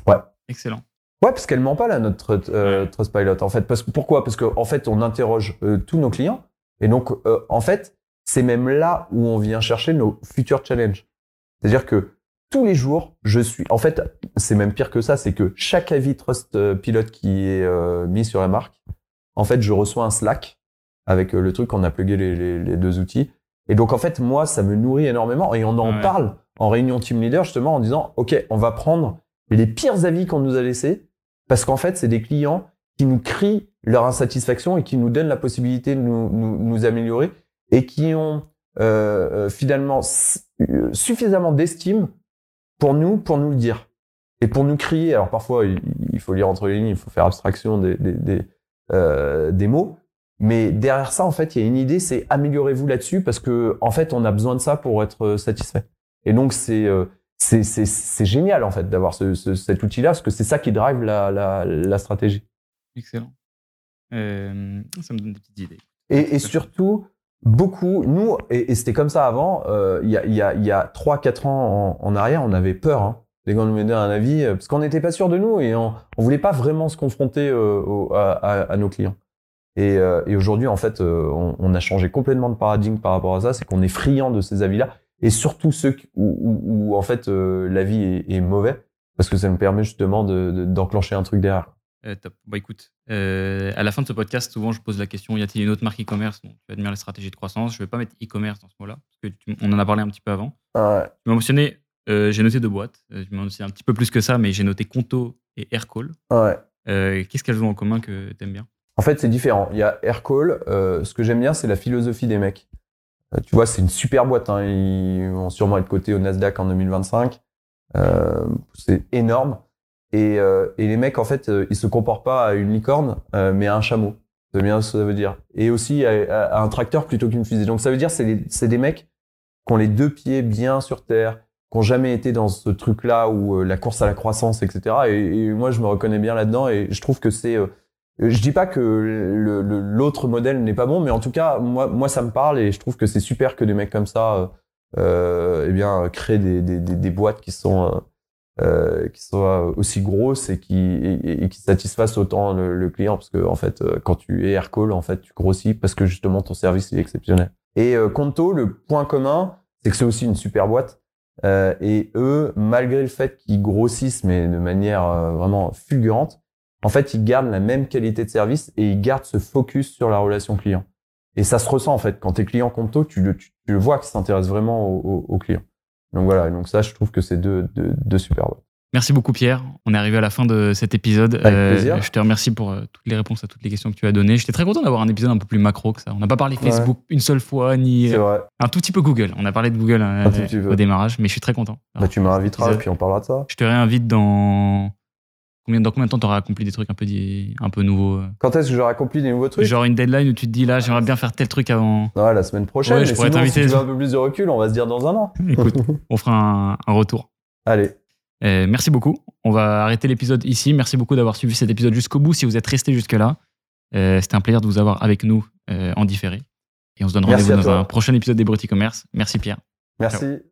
Ouais. Excellent. Ouais, parce qu'elle ment pas là notre euh. Trustpilot en fait. Parce que pourquoi? Parce qu'en en fait, on interroge euh, tous nos clients et donc euh, en fait, c'est même là où on vient chercher nos futurs challenges. C'est-à-dire que tous les jours, je suis. En fait, c'est même pire que ça, c'est que chaque avis Trustpilot qui est euh, mis sur la marque, en fait, je reçois un Slack avec euh, le truc qu'on a plugué les, les, les deux outils. Et donc en fait, moi, ça me nourrit énormément et on en Ouais. parle en réunion team leader justement en disant, ok, on va prendre les pires avis qu'on nous a laissés parce qu'en fait, c'est des clients qui nous crient leur insatisfaction et qui nous donnent la possibilité de nous, nous, nous améliorer et qui ont euh, euh, finalement euh, suffisamment d'estime pour nous, pour nous le dire et pour nous crier. Alors parfois, il, il faut lire entre les lignes, il faut faire abstraction des, des, des, euh, des mots. Mais derrière ça, en fait, il y a une idée, c'est améliorez-vous là-dessus parce que en fait, on a besoin de ça pour être euh, satisfait. Et donc, c'est euh, c'est c'est génial en fait d'avoir ce, ce, cet outil-là parce que c'est ça qui drive la, la, la stratégie. Excellent. Euh, ça me donne des petites idées. Et, et surtout, beaucoup, nous, et, et c'était comme ça avant, euh, il y a, il y a, y a 3-4 ans en, en arrière, on avait peur. Hein, dès qu'on nous mettait un avis, parce qu'on n'était pas sûr de nous et on, on voulait pas vraiment se confronter euh, au- à, à, à nos clients. Et, euh, et aujourd'hui, en fait, euh, on, on a changé complètement de paradigme par rapport à ça. C'est qu'on est friand de ces avis-là, et surtout ceux qui- où, où, où, en fait euh, l'avis est, est mauvais, parce que ça nous permet justement de- de- d'enclencher un truc derrière. Top. Bah écoute, à la fin de ce podcast, souvent je pose la question y a-t-il une autre marque e-commerce? Dont tu admires la stratégie de croissance Je ne vais pas mettre e-commerce dans ce mot-là, parce que tu- on en a parlé un petit peu avant. Ouais. Tu m'as mentionné, j'ai noté deux boîtes. Tu m'as mentionné un petit peu plus que ça, mais j'ai noté Conto et Aircall. Ouais. Euh, Qu'est-ce qu'elles ont en commun que tu aimes bien? En fait, c'est différent. Il y a Aircall. Euh, ce que j'aime bien, c'est la philosophie des mecs. Euh, tu vois, c'est une super boîte. Hein. Ils vont sûrement être cotés au Nasdaq en 2025. Euh, c'est énorme. Et, euh, et, les mecs, en fait, euh, ils se comportent pas à une licorne, mais à un chameau. C'est bien ce que ça veut dire. Et aussi à, un tracteur plutôt qu'une fusée. Donc ça veut dire c'est c'est des mecs qui ont les deux pieds bien sur terre, qui ont jamais été dans ce truc-là où la course à la croissance, etc. Et, et moi, je me reconnais bien là-dedans et je trouve que c'est je dis pas que l'autre modèle n'est pas bon, mais en tout cas, moi, moi, ça me parle et je trouve que c'est super que des mecs comme ça, euh, eh bien, créent des, des, des, boîtes qui sont euh, qui soient aussi grosses et qui et, qui satisfassent autant le, client, parce que en fait, quand tu es Aircall, en fait, tu grossis parce que justement ton service est exceptionnel. Et euh, Conto, le point commun, c'est que c'est aussi une super boîte. Euh, et eux, malgré le fait qu'ils grossissent, mais de manière euh, vraiment fulgurante, en fait, ils gardent la même qualité de service et ils gardent ce focus sur la relation client. Et ça se ressent en fait quand tes clients Conto, tu le, tu, le vois qu'ils s'intéressent vraiment aux au, clients. Donc voilà, donc ça, je trouve que c'est deux, deux, deux super Merci beaucoup Pierre. On est arrivé à la fin de cet épisode. Avec euh, plaisir. Je te remercie pour euh, toutes les réponses à toutes les questions que tu as données. J'étais très content d'avoir un épisode un peu plus macro que ça. On n'a pas parlé Facebook une seule fois, ni euh, un tout petit peu Google. On a parlé de Google au démarrage, mais je suis très content. Bah, tu m'inviteras et puis on parlera de ça. Je te réinvite dans Combien, dans combien de temps t'auras accompli des trucs un peu, un peu nouveaux euh Quand est-ce que j'aurai accompli des nouveaux trucs? Genre une deadline où tu te dis là, j'aimerais bien faire tel truc avant. Ouais, la semaine prochaine. Ouais, je pourrais t'inviter. Si tu veux un peu plus de recul, on va se dire dans un an. Écoute, on fera un, retour. Allez. Euh, merci beaucoup. On va arrêter l'épisode ici. Merci beaucoup d'avoir suivi cet épisode jusqu'au bout. Si vous êtes resté jusque-là, euh, c'était un plaisir de vous avoir avec nous en différé. Et on se donne rendez-vous dans un prochain épisode des Bruty Commerce. Merci Pierre. Merci.